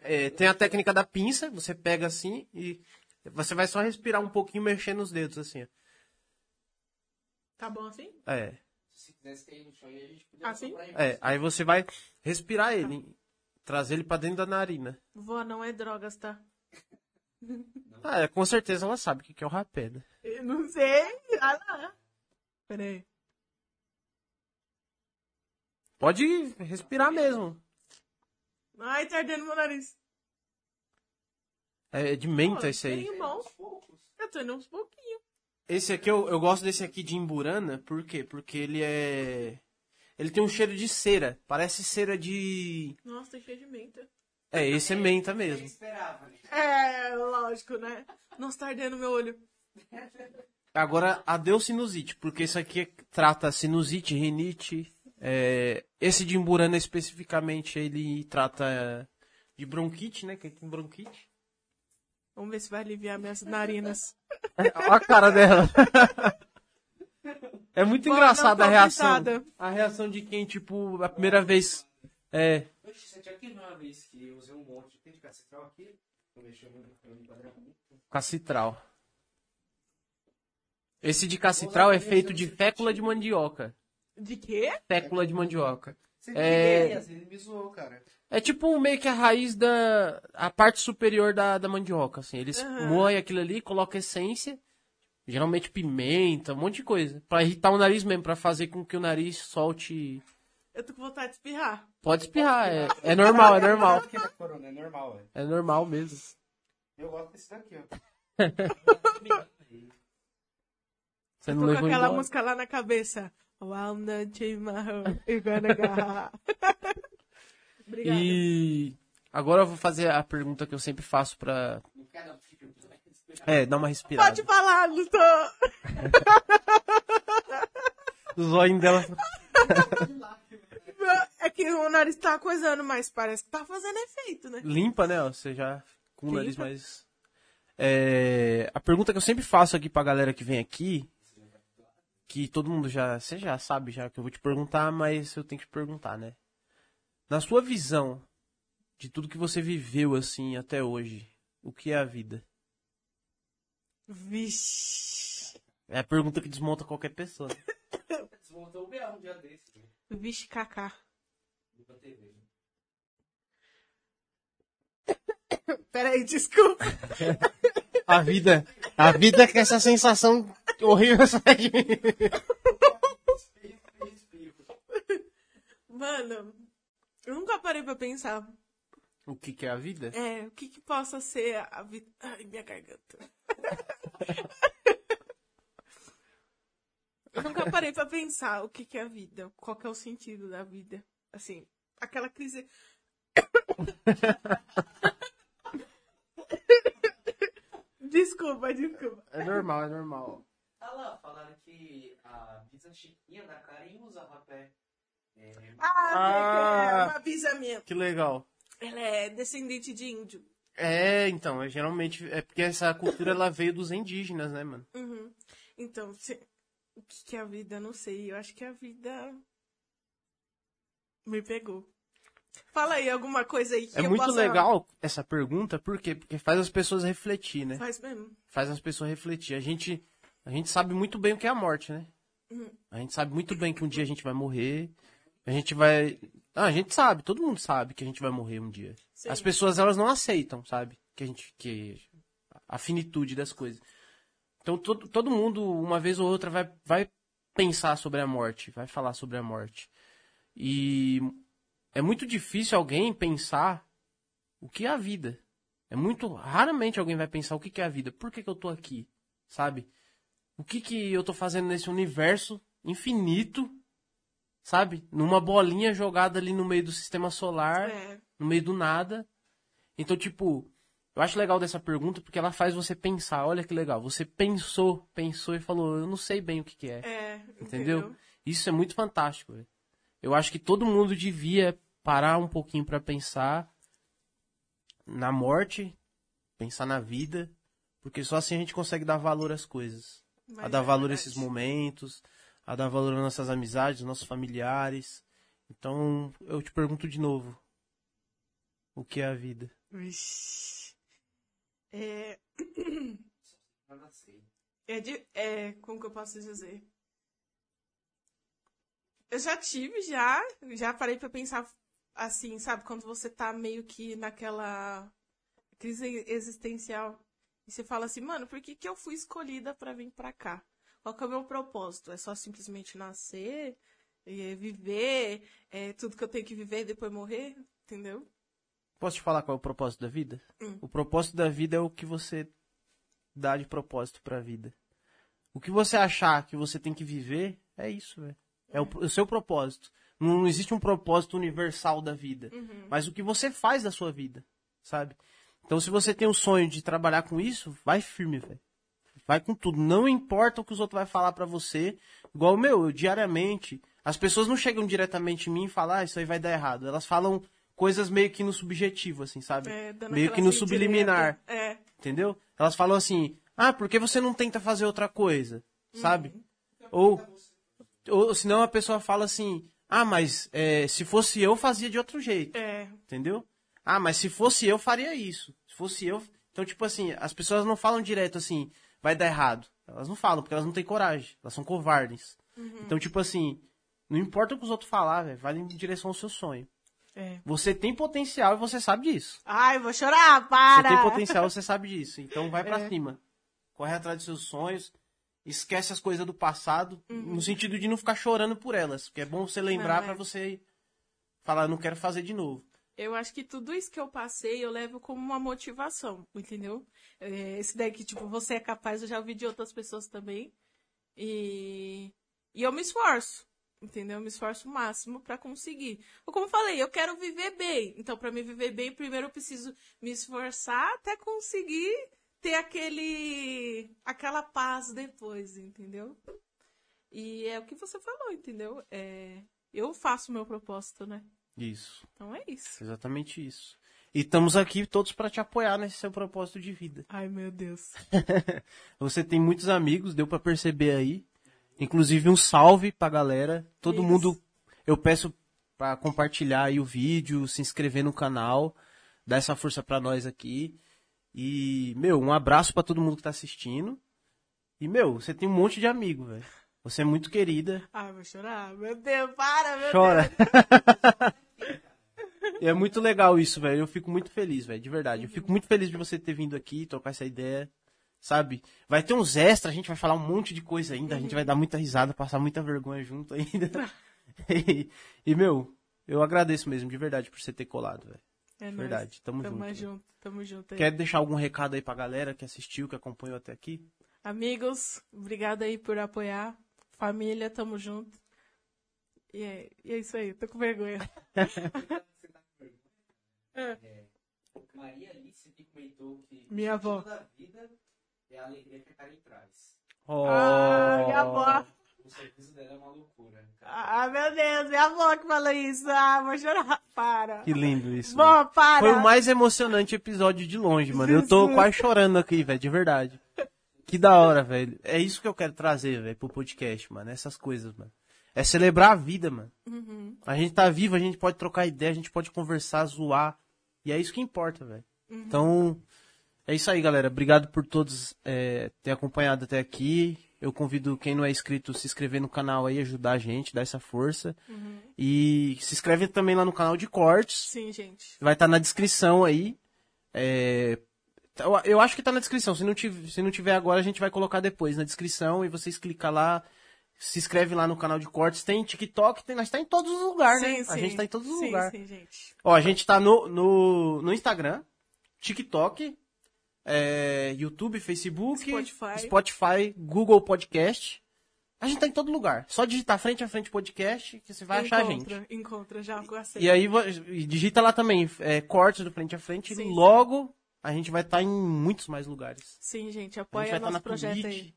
É, tem a técnica da pinça, você pega assim e você vai só respirar um pouquinho mexendo os dedos assim. ó. Tá bom assim? É, Se quisesse ter no chão aí, a gente podia Assim? comprar aí. é, aí você vai respirar ele, trazer ele pra dentro da narina. Vó, não é drogas, tá? Ah, é, com certeza ela sabe o que que é o rapé, né? Eu não sei. Ah lá. Pera aí. Pode respirar mesmo. Ai, tá ardendo meu nariz. É de menta Pô, esse aí. poucos. Eu tô indo uns pouquinhos. Esse aqui, eu, eu gosto desse aqui de emburana, por quê? Porque ele é... Ele tem um cheiro de cera, parece cera de... Nossa, tá cheio de menta. É, esse é menta mesmo. né? É, lógico, né? Nossa, tá ardendo meu olho. Agora, adeus sinusite, porque isso aqui trata sinusite, rinite. é, esse de Imburana especificamente, ele trata de bronquite, né? Quem tem bronquite. Vamos ver se vai aliviar minhas narinas. Olha a cara dela. É muito engraçada a reação. avisada. A reação de quem, tipo, a primeira vez. É. Oxe, você tinha que uma vez que eu usei um monte. Tem de cacetral aqui? Cacitral. Esse de cacitral é feito de fécula de mandioca. De quê? Fécula de mandioca. Você É. ele me zoou, cara. É tipo meio que a raiz da. a parte superior da, da mandioca, assim. Eles Aham. moem aquilo ali, colocam essência, geralmente pimenta, um monte de coisa. Pra irritar o nariz mesmo, pra fazer com que o nariz solte. Eu tô com vontade de espirrar. Pode espirrar, é, é normal, é normal. É corona, é normal. É normal mesmo. Eu gosto desse daqui, ó. Você Tô não com levou aquela embora. música lá na cabeça. The chimarrão, gonna agarrar. Obrigada. E agora eu vou fazer a pergunta que eu sempre faço pra. É, dar uma respirada. Pode falar, Luto. O zóio dela. É que o nariz tá coisando, mas parece que tá fazendo efeito, né? limpa, né? Você já com o nariz mais. É, a pergunta que eu sempre faço aqui pra galera que vem aqui, que todo mundo já, você já sabe já que eu vou te perguntar, mas eu tenho que te perguntar, né? Na sua visão de tudo que você viveu assim até hoje, o que é a vida? Vixe. É a pergunta que desmonta qualquer pessoa. Desmontou o BA um dia desse, né? Vixe, Kaká. TV. Peraí, desculpa. A vida, a vida que essa sensação horrível sai de mim. Mano, eu nunca parei pra pensar. O que que é a vida? É, o que que possa ser a vida. Ai, minha garganta. Eu nunca parei pra pensar o que, que é a vida, qual que é o sentido da vida. Assim, aquela crise. Desculpa, desculpa. É normal, é normal. Ah lá, falaram que a Bisa Chiquinha da Karen usa rapé. É, Ah, Ah. é uma bisa minha. Que legal. Ela é descendente de índio. É, então, é, geralmente é porque essa cultura ela veio dos indígenas, né, mano? Uhum. Então, se- o que, que é a vida? Eu não sei. Eu acho que a vida me pegou. Fala aí alguma coisa aí que É eu muito possa... legal essa pergunta, por quê? Porque faz as pessoas refletir, né? Faz mesmo. Faz as pessoas refletir. A gente, a gente sabe muito bem o que é a morte, né? Uhum. A gente sabe muito bem que um dia a gente vai morrer. A gente vai. Ah, a gente sabe, todo mundo sabe que a gente vai morrer um dia. Sim. As pessoas elas não aceitam, sabe? Que a gente que a finitude das coisas. Então todo, todo mundo uma vez ou outra vai vai pensar sobre a morte, vai falar sobre a morte. E é muito difícil alguém pensar o que é a vida. É muito raramente alguém vai pensar o que é a vida. Por que, que eu tô aqui? Sabe? O que que eu tô fazendo nesse universo infinito? Sabe? Numa bolinha jogada ali no meio do sistema solar É. no meio do nada. Então, tipo, eu acho legal dessa pergunta porque ela faz você pensar. Olha que legal. Você pensou, pensou e falou, eu não sei bem o que, que é. É, Entendeu? entendeu? Isso é muito fantástico. velho. Eu acho que todo mundo devia parar um pouquinho pra pensar na morte, pensar na vida, porque só assim a gente consegue dar valor às coisas. Mas a dar é valor a esses momentos, a dar valor às nossas amizades, aos nossos familiares. Então, eu te pergunto de novo. O que é a vida? Vixe. É, é, de, é, como que eu posso dizer? Eu já tive, já, já parei pra pensar assim, sabe? Quando você tá meio que naquela crise existencial. E você fala assim, mano, por que, que eu fui escolhida pra vir pra cá? Qual que é o meu propósito? É só simplesmente nascer, é, viver, é tudo que eu tenho que viver e depois morrer? Entendeu? Posso te falar qual é o propósito da vida? Hum. O propósito da vida é o que você dá de propósito pra vida. O que você achar que você tem que viver é isso, velho. É o, o seu propósito. Não, não existe um propósito universal da vida. Uhum. Mas o que você faz da sua vida, sabe? Então, se você tem o sonho de trabalhar com isso, vai firme, velho. Vai com tudo. Não importa o que os outros vão falar pra você. Igual, meu, eu, diariamente. As pessoas não chegam diretamente em mim e falam, ah, isso aí vai dar errado. Elas falam coisas meio que no subjetivo, assim, sabe? É, dando meio que no subliminar. É. Entendeu? Elas falam assim, ah, por que você não tenta fazer outra coisa? Sabe? Ou, ou senão a pessoa fala assim, ah, mas é, se fosse eu, fazia de outro jeito. É. Entendeu? Ah, mas se fosse eu, faria isso. Se fosse eu. Então, tipo assim, as pessoas não falam direto assim, vai dar errado. Elas não falam, porque elas não têm coragem. Elas são covardes. Então, tipo assim, não importa o que os outros falar, velho, vai em direção ao seu sonho. É. Você tem potencial e você sabe disso. Ai, vou chorar, para! Você tem potencial, você sabe disso. Então vai pra É. cima. Corre atrás dos seus sonhos. Esquece as coisas do passado, no sentido de não ficar chorando por elas. Porque é bom você lembrar Não, é. pra você falar, não quero fazer de novo. Eu acho que tudo isso que eu passei eu levo como uma motivação, entendeu? É, esse daí que, tipo, você é capaz, eu já ouvi de outras pessoas também. E, e eu me esforço, entendeu? Eu me esforço o máximo pra conseguir. Como eu falei, eu quero viver bem. Então, pra me viver bem, primeiro eu preciso me esforçar até conseguir ter aquele aquela paz depois, entendeu? E é o que você falou, entendeu? É, eu faço o meu propósito, né? Isso. Então é isso. Exatamente isso. E estamos aqui todos pra te apoiar nesse seu propósito de vida. Ai, meu Deus. Você tem muitos amigos, deu pra perceber aí. Inclusive um salve pra galera. Todo Isso. mundo, eu peço pra compartilhar aí o vídeo, se inscrever no canal, dar essa força pra nós aqui. E, meu, um abraço pra todo mundo que tá assistindo. E, meu, você tem um monte de amigo, velho. Você é muito querida. Ai, vou chorar. Meu Deus, para, meu Chora. Deus. E é muito legal isso, velho. Eu fico muito feliz, velho, de verdade. Eu fico muito feliz de você ter vindo aqui, trocar essa ideia, sabe? Vai ter uns extras, a gente vai falar um monte de coisa ainda, a gente vai dar muita risada, passar muita vergonha junto ainda. e, e, meu, eu agradeço mesmo, de verdade, por você ter colado, velho. É De nóis. verdade, tamo, Tamo junto. junto, tamo junto. aí. Quer deixar algum recado aí pra galera que assistiu, que acompanhou até aqui? Amigos, obrigada aí por apoiar. família, tamo junto. E é, e é isso aí, tô com vergonha. Você tá com vergonha? É. Maria Alice que comentou que Minha avó. da vida é a alegria que a Karen traz. Oh. Ah, minha avó. O serviço dela é uma loucura. Ah, meu Deus, minha avó que falou isso. Ah, vou chorar. Para. Que lindo isso. Vó, para. Foi o mais emocionante episódio de longe, mano. Eu tô quase chorando aqui, velho, de verdade. Que da hora, velho. É isso que eu quero trazer, velho, pro podcast, mano. Essas coisas, mano. É celebrar a vida, mano. Uhum. A gente tá vivo, a gente pode trocar ideia, a gente pode conversar, zoar. E é isso que importa, velho. Uhum. Então, é isso aí, galera. Obrigado por todos é, ter acompanhado até aqui. Eu convido quem não é inscrito se inscrever no canal aí, ajudar a gente, dar essa força. E se inscreve também lá no canal de cortes. Sim, gente. Vai estar na descrição aí. É, eu- Eu acho que tá na descrição. Se não, tiver, se não tiver agora, a gente vai colocar depois na descrição e vocês clicam lá. Se inscreve lá no canal de cortes. Tem TikTok, tem, nós tá em todos os lugares, né? sim, A gente tá em todos os sim, lugares. Sim, gente. Ó, a gente tá no, no, no Instagram, TikTok, é, YouTube, Facebook, Spotify. Spotify, Google Podcast. A gente tá em todo lugar. Só digitar frente a frente podcast que você vai achar a gente. encontra, Encontra, já gostei. E aí digita lá também, é, cortes do frente a frente. Sim, e sim. logo a gente vai estar em muitos mais lugares. Sim, gente, A gente apoia vai estar nosso na projeto Twitch. aí.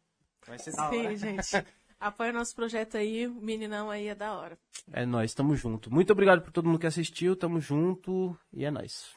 Vai ser da hora. Sim, gente. Apoia nosso projeto aí, o meninão aí é da hora. É nóis, tamo junto. Muito obrigado por todo mundo que assistiu, tamo junto e é nóis.